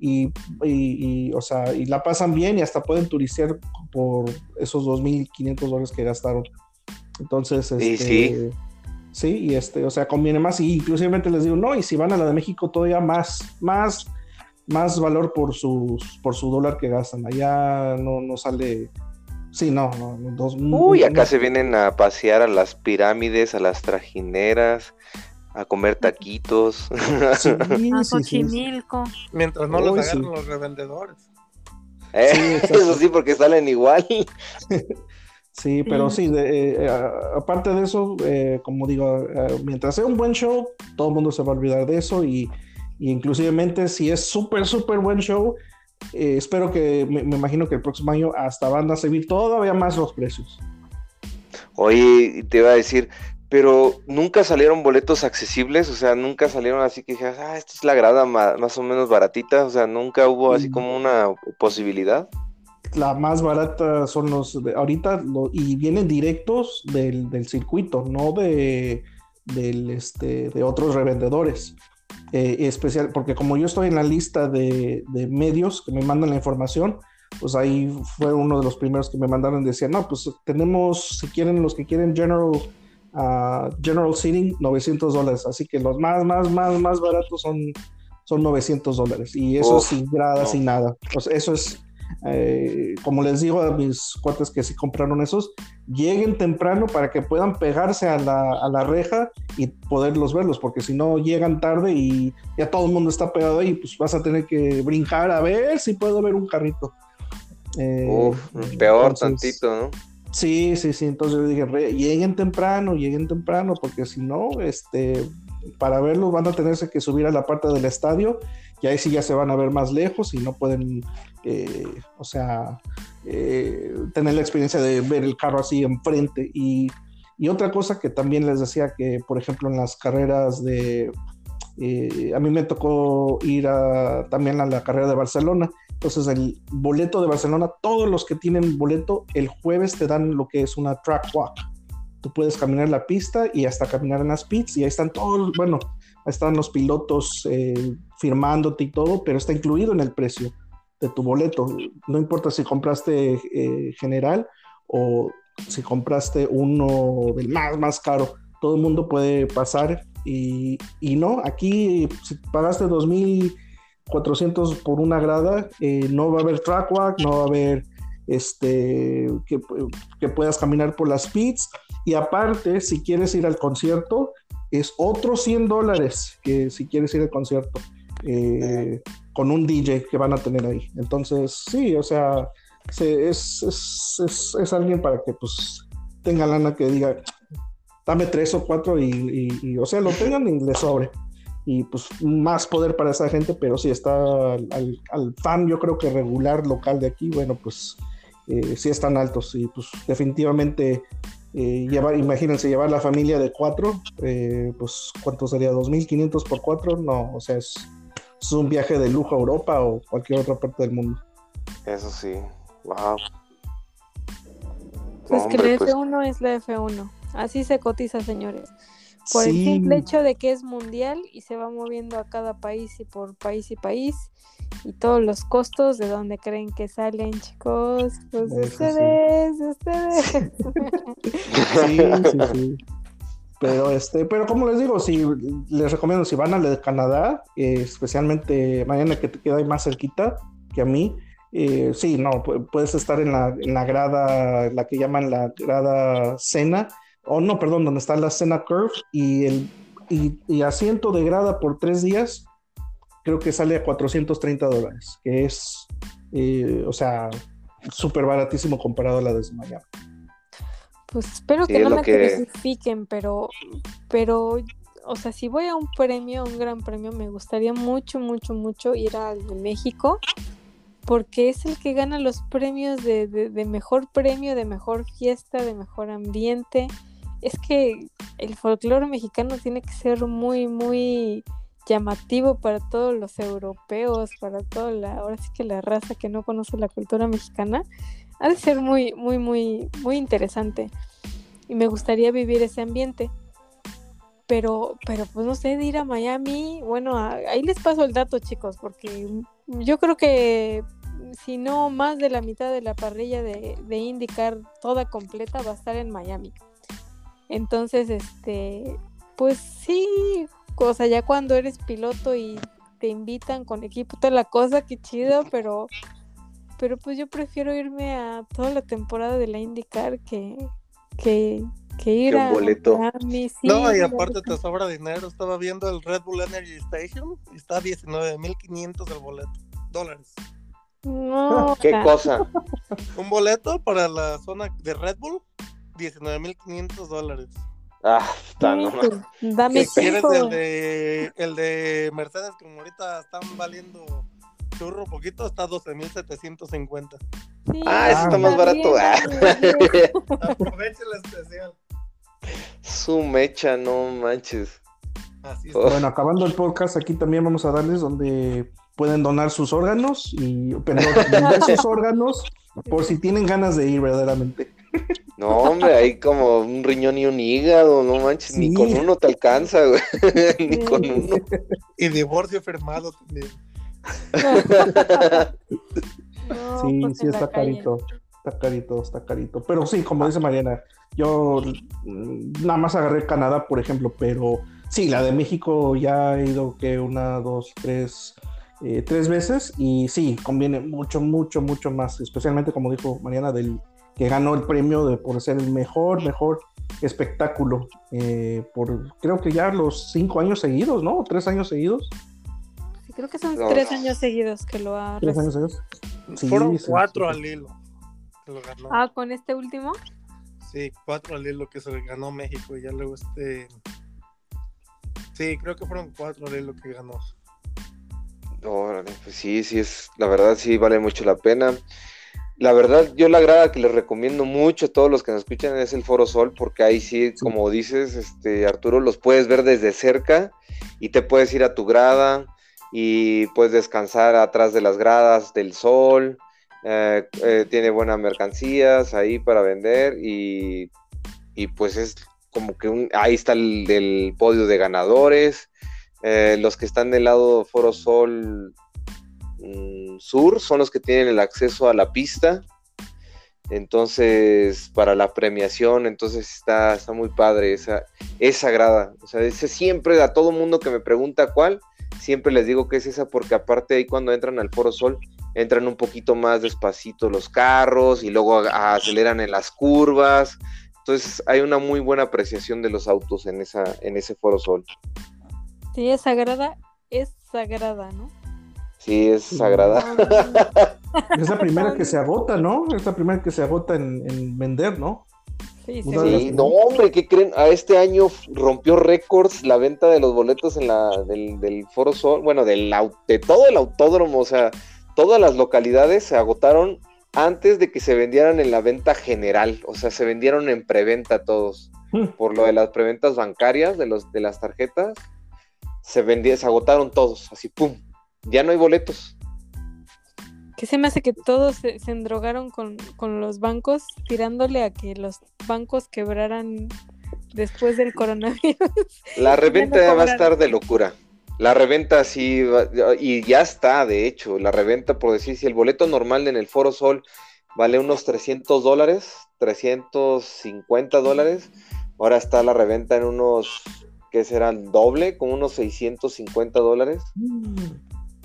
Speaker 4: y, o sea, y la pasan bien y hasta pueden turistear por esos 2.500 dólares que gastaron. Entonces, este, sí. sí, y este, o sea, conviene más. Y inclusive les digo, no, y si van a la de México, todavía más, más, más valor por, sus, por su dólar que gastan. Allá no, no sale. Sí, no, no.
Speaker 2: Dos, Uy, acá se vienen a pasear a las pirámides, a las trajineras, a comer taquitos. [laughs]
Speaker 3: Sí, [laughs]
Speaker 5: Mientras no los agarren los revendedores.
Speaker 2: Eh, [laughs] eso sí, porque salen igual.
Speaker 4: Sí, pero sí, eh, eh, aparte de eso, como digo, mientras sea un buen show, todo el mundo se va a olvidar de eso y, y inclusivemente si es súper, súper buen show, espero que, me, imagino que el próximo año hasta van a subir todavía más los precios.
Speaker 2: Oye, te iba a decir, pero nunca salieron boletos accesibles, o sea, nunca salieron así que dijeras, ah, esta es la grada más, o menos baratita, o sea, nunca hubo así mm. como una posibilidad.
Speaker 4: La más barata son los de ahorita y vienen directos del, circuito, no de, del, este, de otros revendedores. Eh, especial, porque como yo estoy en la lista de, de, medios que me mandan la información, pues ahí fue uno de los primeros que me mandaron y decían, no, pues tenemos, si quieren, los que quieren General General Seating 900 dólares, así que los más, más, más, más baratos son, son 900 dólares. Y eso sin gradas, sin nada. Pues eso es, eh, como les digo a mis cuates que sí compraron esos, lleguen temprano para que puedan pegarse a la, a la reja y poderlos verlos, porque si no llegan tarde y ya todo el mundo está pegado ahí, pues vas a tener que brincar a ver si puedo ver un carrito.
Speaker 2: Eh, peor tantito, ¿no?
Speaker 4: Sí, sí, sí. Entonces yo dije, lleguen temprano, lleguen temprano, porque si no, este, para verlos van a tenerse que subir a la parte del estadio y ahí sí ya se van a ver más lejos y no pueden, eh, o sea, eh, tener la experiencia de ver el carro así enfrente. Y, y, otra cosa que también les decía que, por ejemplo, en las carreras de, eh, a mí me tocó ir también a la carrera de Barcelona entonces, el boleto de Barcelona, todos los que tienen boleto, el jueves te dan lo que es una track walk. Tú puedes caminar la pista y hasta caminar en las pits y ahí están todos, bueno, están los pilotos eh, firmándote y todo, pero está incluido en el precio de tu boleto. No importa si compraste eh, general o si compraste uno del más, más caro, todo el mundo puede pasar y, y no, aquí si pagaste 2000 400 por una grada, eh, no va a haber track walk, no va a haber este, que, que, puedas caminar por las pits. Y aparte, si quieres ir al concierto, es otros 100 dólares que si quieres ir al concierto eh, con un DJ que van a tener ahí. Entonces, sí, o sea, es, es, es, alguien para que pues tenga lana que diga, dame tres o cuatro y, y, o sea, lo tengan y le sobre. y pues más poder para esa gente, pero sí está al, al, fan, yo creo que regular local de aquí, bueno, pues eh, sí están altos y pues definitivamente eh, llevar, imagínense llevar la familia de cuatro, eh, pues ¿cuánto sería? ¿2.500 por cuatro? No, o sea, es, es, un viaje de lujo a Europa o cualquier otra parte del mundo.
Speaker 2: Eso sí, wow.
Speaker 3: Pues que la F1 pues es la F1, así se cotiza, señores por el simple hecho de que es mundial y se va moviendo a cada país y por país y país y todos los costos de donde creen que salen chicos. Pues ustedes ustedes. [laughs]
Speaker 4: Sí sí sí. Pero este pero como les digo si les recomiendo si van a la de Canadá eh, especialmente mañana que te queda más cerquita que a mí eh, sí no puedes estar en la, en la grada la que llaman la grada cena o no, perdón, donde está la cena Curve y el y, asiento de grada por tres días, creo que sale a 430 dólares, que es, eh, o sea, súper baratísimo comparado a la de Miami.
Speaker 3: Pues espero que no me clasifiquen, pero, pero, o sea, si voy a un premio, un gran premio, me gustaría mucho, mucho, mucho ir al de México, porque es el que gana los premios de, de mejor premio, de mejor fiesta, de mejor ambiente es que el folclore mexicano tiene que ser muy, muy llamativo para todos los europeos, para toda la, ahora sí que la raza que no conoce la cultura mexicana, ha de ser muy, muy, muy, muy interesante. Y me gustaría vivir ese ambiente. Pero, pero pues no sé, de ir a Miami, bueno, ahí les paso el dato, chicos, porque yo creo que si no más de la mitad de la parrilla de, de indicar toda completa va a estar en Miami. Entonces, este, pues sí, o sea, ya cuando eres piloto y te invitan con equipo, toda la cosa, qué chido, pero, pero pues yo prefiero irme a toda la temporada de la IndyCar que, que, que ir a
Speaker 2: boleto.
Speaker 5: no, y aparte te sobra dinero. Estaba viendo el Red Bull Energy Station y está a 19.500 el boleto, dólares.
Speaker 3: No. [laughs]
Speaker 2: ¿Qué cosa?
Speaker 5: Un boleto para la zona de Red Bull 19.500 dólares.
Speaker 2: Ah, está no
Speaker 3: Dame
Speaker 5: si quieres el de, el de Mercedes, como ahorita están valiendo churro poquito, está 12.750.
Speaker 2: Sí, ah, eso está más barato.
Speaker 5: Aproveche la especial.
Speaker 2: Su mecha, no manches.
Speaker 4: Así Bueno, acabando el podcast, aquí también vamos a darles donde pueden donar sus órganos y perdón, vender sus órganos por si tienen ganas de ir verdaderamente.
Speaker 2: No, hombre, hay como un riñón y un hígado, no manches, ni con uno te alcanza, güey. [laughs] ni con uno.
Speaker 5: Y divorcio firmado también.
Speaker 4: sí, pues sí, está carito. Está carito, está carito. Pero sí, como dice Mariana, yo mm, nada más agarré Canadá, por ejemplo, pero sí, la de México ya he ido que una, dos, tres, eh, tres veces y sí, conviene mucho, mucho, mucho más, especialmente como dijo Mariana, del que ganó el premio de, por ser el mejor, mejor espectáculo eh, por creo que ya los cinco años seguidos, ¿no? Tres años seguidos.
Speaker 3: Sí, creo que son tres años seguidos que lo ha.
Speaker 4: Tres años seguidos.
Speaker 5: Fueron cuatro al hilo que lo ganó.
Speaker 3: Ah, con este último.
Speaker 5: Sí, cuatro al hilo que se ganó México y ya luego este. Sí, creo que fueron cuatro al hilo que ganó.
Speaker 2: Órale, pues sí, sí es, la verdad sí vale mucho la pena. La verdad, yo la grada que les recomiendo mucho a todos los que nos escuchan es el Foro Sol, porque ahí sí, como dices, este, Arturo, los puedes ver desde cerca y te puedes ir a tu grada y puedes descansar atrás de las gradas del sol. Eh, eh, tiene buenas mercancías ahí para vender y, pues es como que un, ahí está el, podio de ganadores. Eh, los que están del lado Foro Sol Mm, sur son los que tienen el acceso a la pista. Entonces, para la premiación, entonces está, está muy padre esa, esa grada. O sea, siempre a todo mundo que me pregunta cuál, siempre les digo que es esa, porque aparte ahí cuando entran al Foro Sol, entran un poquito más despacito los carros y luego aceleran en las curvas. Entonces hay una muy buena apreciación de los autos en esa, en ese Foro Sol.
Speaker 3: Sí, esa grada es sagrada, ¿no?
Speaker 2: Sí, es sagrada.
Speaker 4: Es la primera que se agota, ¿no? Es la primera que se agota en, vender, ¿no?
Speaker 3: Sí, sí.
Speaker 2: Sí, no, hombre, ¿qué creen? A este año rompió récords la venta de los boletos en la, del, del Foro Sol, bueno, del, de todo el autódromo, o sea, todas las localidades se agotaron antes de que se vendieran en la venta general, o sea, se vendieron en preventa todos,
Speaker 4: Mm.
Speaker 2: por lo de las preventas bancarias de, los, de las tarjetas, se, vendía, se agotaron todos, así, ¡pum! Ya no hay boletos.
Speaker 3: Que se me hace que todos se, se endrogaron con, con los bancos, tirándole a que los bancos quebraran después del coronavirus. [laughs]
Speaker 2: La reventa
Speaker 3: no
Speaker 2: va a estar de locura. La reventa sí, y ya está, de hecho, la reventa, por decir, si el boleto normal en el Foro Sol vale unos 300 dólares, 350 dólares, ahora está la reventa en unos, ¿qué serán? Doble, como unos 650 dólares.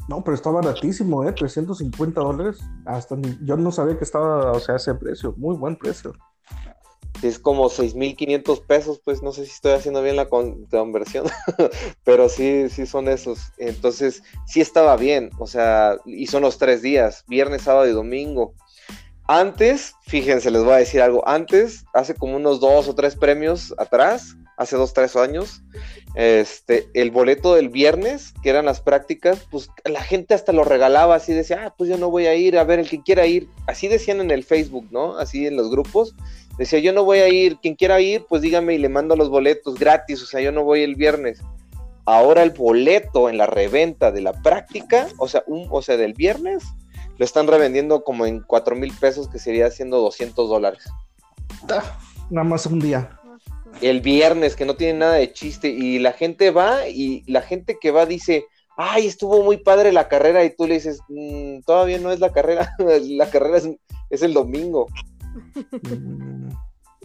Speaker 4: No, pero está baratísimo, ¿eh? 350 dólares. Hasta ni- yo no sabía que estaba, o sea, ese precio. Muy buen precio.
Speaker 2: Es como 6.500 pesos, pues no sé si estoy haciendo bien la con- conversión, [laughs] pero sí, sí son esos. Entonces, sí estaba bien, o sea, y son los tres días, viernes, sábado y domingo. Antes, fíjense, les voy a decir algo, antes, hace como unos dos o tres premios atrás, hace dos, tres años, este, el boleto del viernes, que eran las prácticas, pues la gente hasta lo regalaba, así decía, ah, pues yo no voy a ir, a ver, el que quiera ir, así decían en el Facebook, ¿no? Así en los grupos, decía, yo no voy a ir, quien quiera ir, pues dígame y le mando los boletos gratis, o sea, yo no voy el viernes. Ahora el boleto en la reventa de la práctica, o sea, un, o sea, del viernes, lo están revendiendo como en 4 mil pesos, que sería haciendo 200 dólares.
Speaker 4: Nada más un día.
Speaker 2: El viernes, que no tiene nada de chiste, y la gente va, y la gente que va dice, ay, estuvo muy padre la carrera, y tú le dices, "Mm, todavía no es la carrera, [laughs] la carrera es, es el domingo.
Speaker 4: Mm,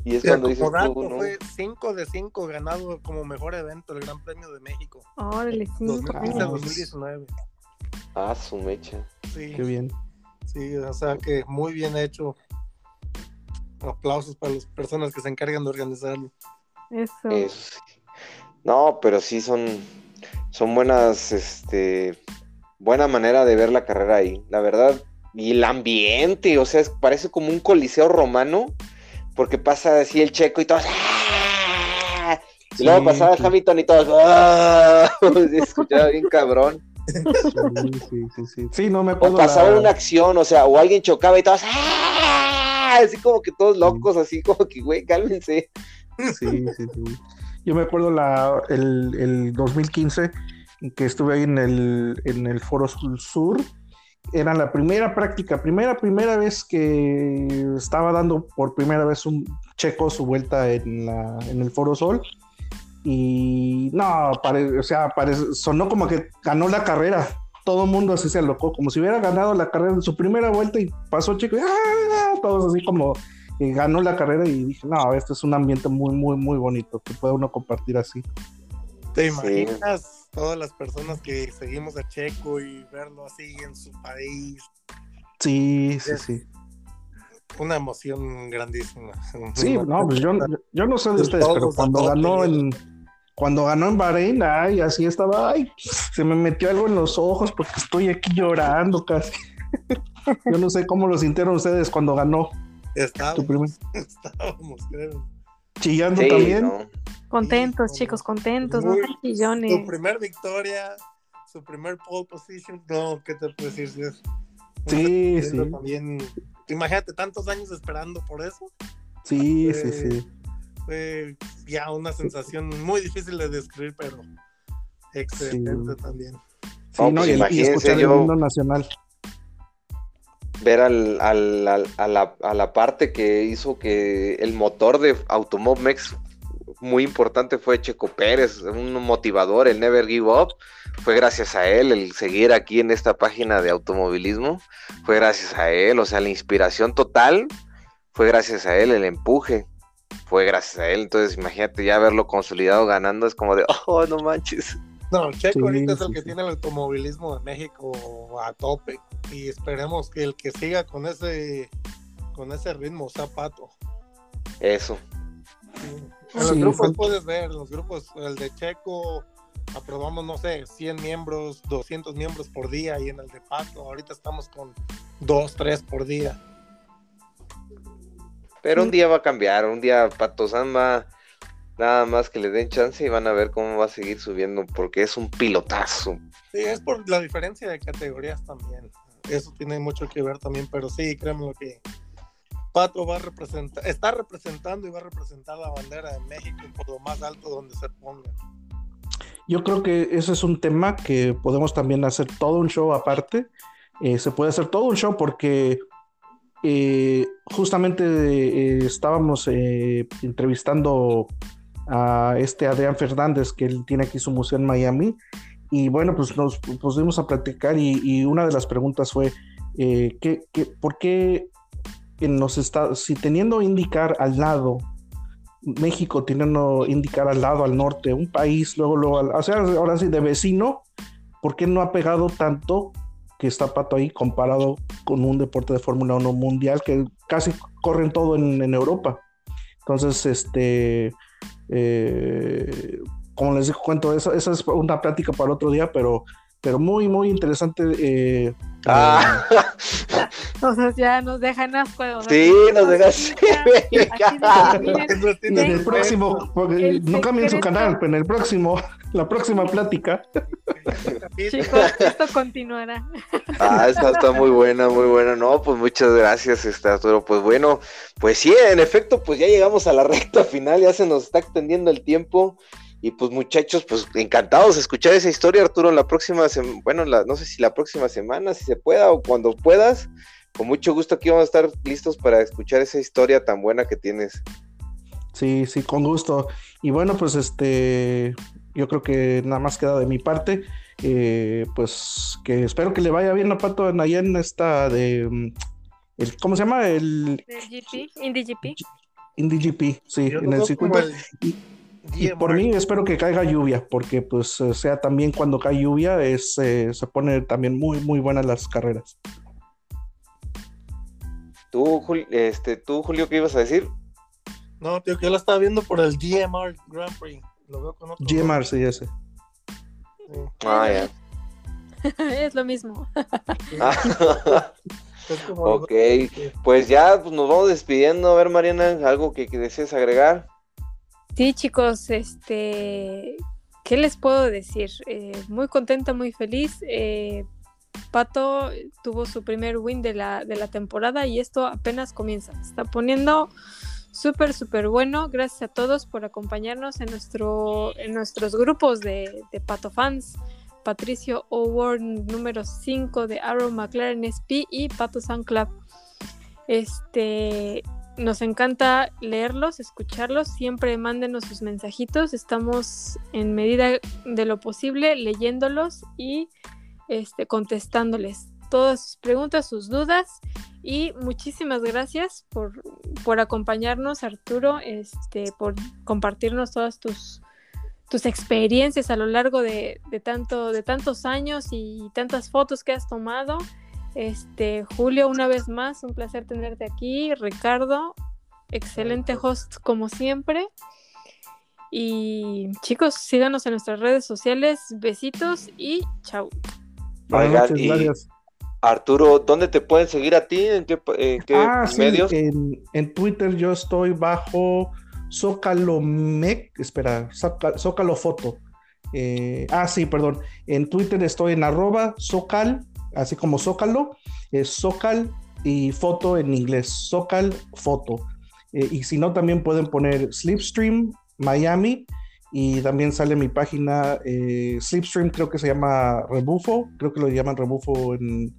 Speaker 2: Y es cuando dices tú, ¿no?
Speaker 5: fue 5 de 5 ganado como mejor evento el Gran Premio de México.
Speaker 3: Órale, cinco.
Speaker 5: 2015-2019.
Speaker 2: Ah, su mecha.
Speaker 5: Sí,
Speaker 4: Qué bien.
Speaker 5: sí, o sea que muy bien hecho. Aplausos para las personas que se encargan de organizarlo.
Speaker 3: Eso.
Speaker 2: Eso sí. No, pero sí son, son buenas, este, buena manera de ver la carrera ahí, la verdad. Y el ambiente, o sea, es- parece como un coliseo romano, porque pasa así el checo y todos. ¡ah! Y luego
Speaker 4: Sí,
Speaker 2: pasaba
Speaker 4: sí.
Speaker 2: Hamilton y todos. ¡ah! [laughs] Se escuchaba bien cabrón.
Speaker 4: Sí, sí, sí, sí. Sí, no me
Speaker 2: O
Speaker 4: acuerdo.
Speaker 2: pasaba
Speaker 4: la-
Speaker 2: una acción, o sea, o alguien chocaba y todos. ¡ah! Así como que todos locos, así como que, güey, cálmense.
Speaker 4: Sí, sí, sí. Yo me acuerdo la, el, el 2015 que estuve ahí en el, en el Foro Sur. Era la primera práctica, primera, primera vez que estaba dando por primera vez un checo su vuelta en, la, en el Foro Sol. Y no, pare- o sea, parece- sonó como que ganó la carrera. Todo el mundo así se alocó, como si hubiera ganado la carrera en su primera vuelta y pasó checo. y, ¡ah! Todos así como y ganó la carrera y dije, no, este es un ambiente muy, muy, muy bonito que puede uno compartir así.
Speaker 5: ¿Te
Speaker 2: Sí.
Speaker 5: imaginas todas las personas que seguimos a Checo y verlo así en su país?
Speaker 4: Sí, sí,
Speaker 5: Es-
Speaker 4: sí.
Speaker 5: Una emoción grandísima.
Speaker 4: Sí, no, pues yo, yo no sé de ustedes, pero cuando ganó en cuando ganó en Bahrein, ay, así estaba, ay, se me metió algo en los ojos porque estoy aquí llorando casi. [laughs] Yo no sé cómo lo sintieron ustedes cuando ganó
Speaker 5: Estábamos,
Speaker 4: primer [laughs]
Speaker 5: estábamos, creo.
Speaker 4: chillando
Speaker 2: Sí,
Speaker 4: también.
Speaker 2: ¿no?
Speaker 3: Contentos, chicos, contentos, no
Speaker 5: Muy-
Speaker 3: sean
Speaker 5: Su
Speaker 3: chillones.
Speaker 5: primer victoria, su primer pole position, no, ¿qué te puedo decir? Sí, es-
Speaker 4: Sí, sí,
Speaker 5: También, imagínate tantos años esperando por eso.
Speaker 4: sí, sí, sí.
Speaker 5: Fue ya una sensación muy difícil de describir, pero excelente
Speaker 4: Sí.
Speaker 5: también.
Speaker 4: Sí,
Speaker 2: No,
Speaker 4: no,
Speaker 2: pues
Speaker 4: y, el- y escuchar
Speaker 2: yo-
Speaker 4: el himno nacional.
Speaker 2: Ver al, a, la, a la parte que hizo que el motor de Automomex muy importante fue Checo Pérez, un motivador, el Never Give Up. Fue gracias a él el seguir aquí en esta página de automovilismo. Fue gracias a él, o sea, la inspiración total fue gracias a él, el empuje fue gracias a él. Entonces, imagínate ya verlo consolidado ganando, es como de, [laughs] oh, no manches.
Speaker 5: No, Checo
Speaker 4: Sí,
Speaker 5: ahorita es el que
Speaker 4: sí.
Speaker 5: tiene el automovilismo de México a tope y esperemos que el que siga con ese con ese ritmo sea Pato.
Speaker 2: Eso.
Speaker 5: En los grupos
Speaker 4: fue-
Speaker 5: puedes ver, en los grupos, el de Checo aprobamos, no sé, 100 miembros, 200 miembros por día y en el de Pato ahorita estamos con 2, 3 por día.
Speaker 2: Pero un día va a cambiar, un día Pato San va nada más que le den chance y van a ver cómo va a seguir subiendo porque es un pilotazo.
Speaker 5: Sí, es por la diferencia de categorías también. Eso tiene mucho que ver también, pero sí, créeme lo que Pato va a representar, está representando y va a representar la bandera de México por lo más alto donde se ponga.
Speaker 4: Yo creo que ese es un tema que podemos también hacer todo un show aparte. Eh, se puede hacer todo un show porque eh, justamente eh, estábamos eh, entrevistando a este Adrián Fernández, que él tiene aquí su museo en Miami. Y bueno, pues nos pusimos a platicar y, y una de las preguntas fue, eh, ¿qué, qué- por qué en los estados, si teniendo indicar al lado México teniendo indicar al lado, al norte, un país, luego, luego, al- o sea, ahora sí, de vecino, ¿por qué no ha pegado tanto que está Pato ahí comparado con un deporte de Fórmula 1 mundial que casi corren todo en, en Europa? Entonces, este, eh, como les digo, cuento, eso, es una plática para otro día, pero, pero muy, muy interesante. eh,
Speaker 2: Ah, [laughs]
Speaker 3: O sea, ya nos dejan asco. o sea,
Speaker 2: sí, nos dejas.
Speaker 3: Así de- miren,
Speaker 5: Eso tiene
Speaker 4: en el próximo, porque
Speaker 3: El
Speaker 4: no cambien su canal, pero en el próximo, [laughs] la próxima plática.
Speaker 3: Chicos, esto continuará. [laughs]
Speaker 2: Ah, esta está muy buena, muy buena. No, pues muchas gracias, este Arturo. Pues bueno, pues sí, en efecto, pues ya llegamos a la recta final, ya se nos está extendiendo el tiempo. Y pues muchachos, pues encantados de escuchar esa historia, Arturo, la próxima semana, bueno, la, no sé si la próxima semana, si se pueda o cuando puedas. Con mucho gusto aquí vamos a estar listos para escuchar esa historia tan buena que tienes.
Speaker 4: Sí, sí, con gusto. Y bueno, pues este, yo creo que nada más queda de mi parte. Eh, pues que espero que le vaya bien a Pato en allá en esta de, mm, el, ¿cómo se llama? El
Speaker 3: Del GP,
Speaker 4: sí,
Speaker 5: Yo
Speaker 4: en el circuito.
Speaker 5: como el
Speaker 4: Y, y por mí espero que caiga lluvia, porque pues o sea también cuando cae lluvia es, eh, se pone también muy, muy buenas las carreras.
Speaker 2: Tú, Jul- este, tú, Julio, ¿qué ibas a decir?
Speaker 5: No, tío, que yo la estaba viendo por el GMR Grand Prix. Lo veo con otro.
Speaker 4: GMR, sí, ese.
Speaker 5: Sí.
Speaker 2: Ah, ya. [laughs]
Speaker 3: es lo mismo.
Speaker 2: Ah, [laughs] ok, pues ya pues, nos vamos despidiendo. A ver, Mariana, algo que, que desees agregar.
Speaker 3: Sí, chicos, este, ¿qué les puedo decir? Eh, muy contenta, muy feliz. Eh, Pato tuvo su primer win de la, de la temporada y esto apenas comienza. Se Está poniendo súper, súper bueno. Gracias a todos por acompañarnos en, nuestro, en nuestros grupos de, de Pato fans. Patricio O'Ward número 5 de Arrow McLaren SP y Pato Sun Club. Este, nos encanta leerlos, escucharlos. Siempre mándenos sus mensajitos. Estamos en medida de lo posible leyéndolos y este, contestándoles todas sus preguntas, sus dudas. Y muchísimas gracias por, por acompañarnos, Arturo, este, por compartirnos todas tus, tus experiencias a lo largo de, de tanto, de tantos años y tantas fotos que has tomado. Este, Julio, una vez más, un placer tenerte aquí. Ricardo, excelente host como siempre. Y chicos, síganos en nuestras redes sociales. Besitos y chau.
Speaker 4: Buenas
Speaker 2: Oigan,
Speaker 4: noches,
Speaker 2: y-
Speaker 4: gracias.
Speaker 2: Arturo, ¿dónde te pueden seguir a ti? ¿En qué, en qué
Speaker 4: Ah, sí,
Speaker 2: medios?
Speaker 4: En, en Twitter yo estoy bajo Zócalomec, espera, Zóca- Zócalo Foto. Eh, ah, sí, perdón. En Twitter estoy en arroba Zócal, así como Zócalo, es Zócal y foto en inglés, Zócal Foto. Eh, y si no, también pueden poner Slipstream Miami y también sale mi página eh, Slipstream, creo que se llama Rebufo, creo que lo llaman Rebufo en,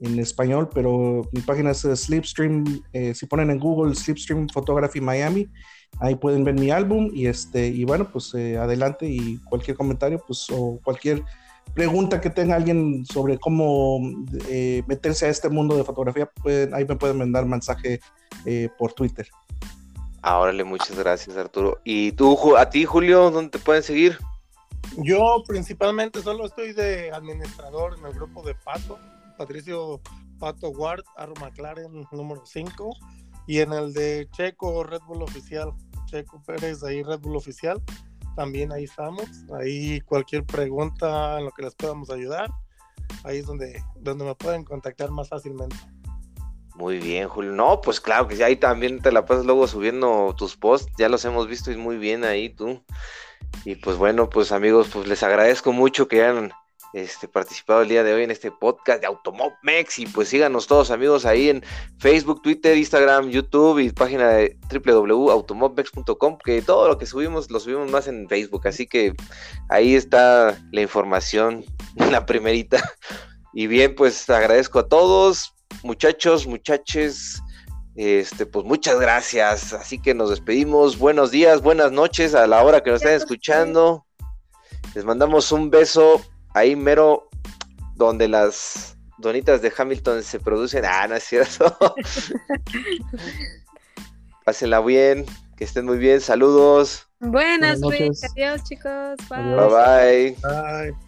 Speaker 4: en español, pero mi página es eh, Slipstream, eh, si ponen en Google Slipstream Photography Miami, ahí pueden ver mi álbum y este y bueno, pues eh, adelante y cualquier comentario pues o cualquier pregunta que tenga alguien sobre cómo eh, meterse a este mundo de fotografía, pueden, ahí me pueden mandar mensaje eh, por Twitter.
Speaker 2: Ah, órale, muchas gracias, Arturo. ¿Y tú, a ti, Julio, dónde te pueden seguir?
Speaker 5: Yo principalmente solo estoy de administrador en el grupo de Pato, Patricio Pato Ward, Arro McLaren número 5, y en el de Checo Red Bull Oficial, Checo Pérez, ahí Red Bull Oficial, también ahí estamos, ahí cualquier pregunta en lo que les podamos ayudar, ahí es donde, donde me pueden contactar más fácilmente.
Speaker 2: Muy bien, Julio. No, pues claro que sí, ahí también te la pasas luego subiendo tus posts, ya los hemos visto y muy bien ahí tú. Y pues bueno, pues amigos, pues les agradezco mucho que hayan este, participado el día de hoy en este podcast de Mex y pues síganos todos amigos ahí en Facebook, Twitter, Instagram, YouTube y página de www.automobmex.com que todo lo que subimos lo subimos más en Facebook, así que ahí está la información, [laughs] la primerita. Y bien, pues agradezco a todos, muchachos, muchaches, este, pues muchas gracias. Así que nos despedimos. Buenos días, buenas noches a la hora que nos estén escuchando. Les mandamos un beso ahí mero donde las donitas de Hamilton se producen. Ah, no es cierto. [laughs] Pásenla bien, que estén muy bien. Saludos.
Speaker 3: Buenas, noches. Adiós, chicos.
Speaker 2: bye. bye.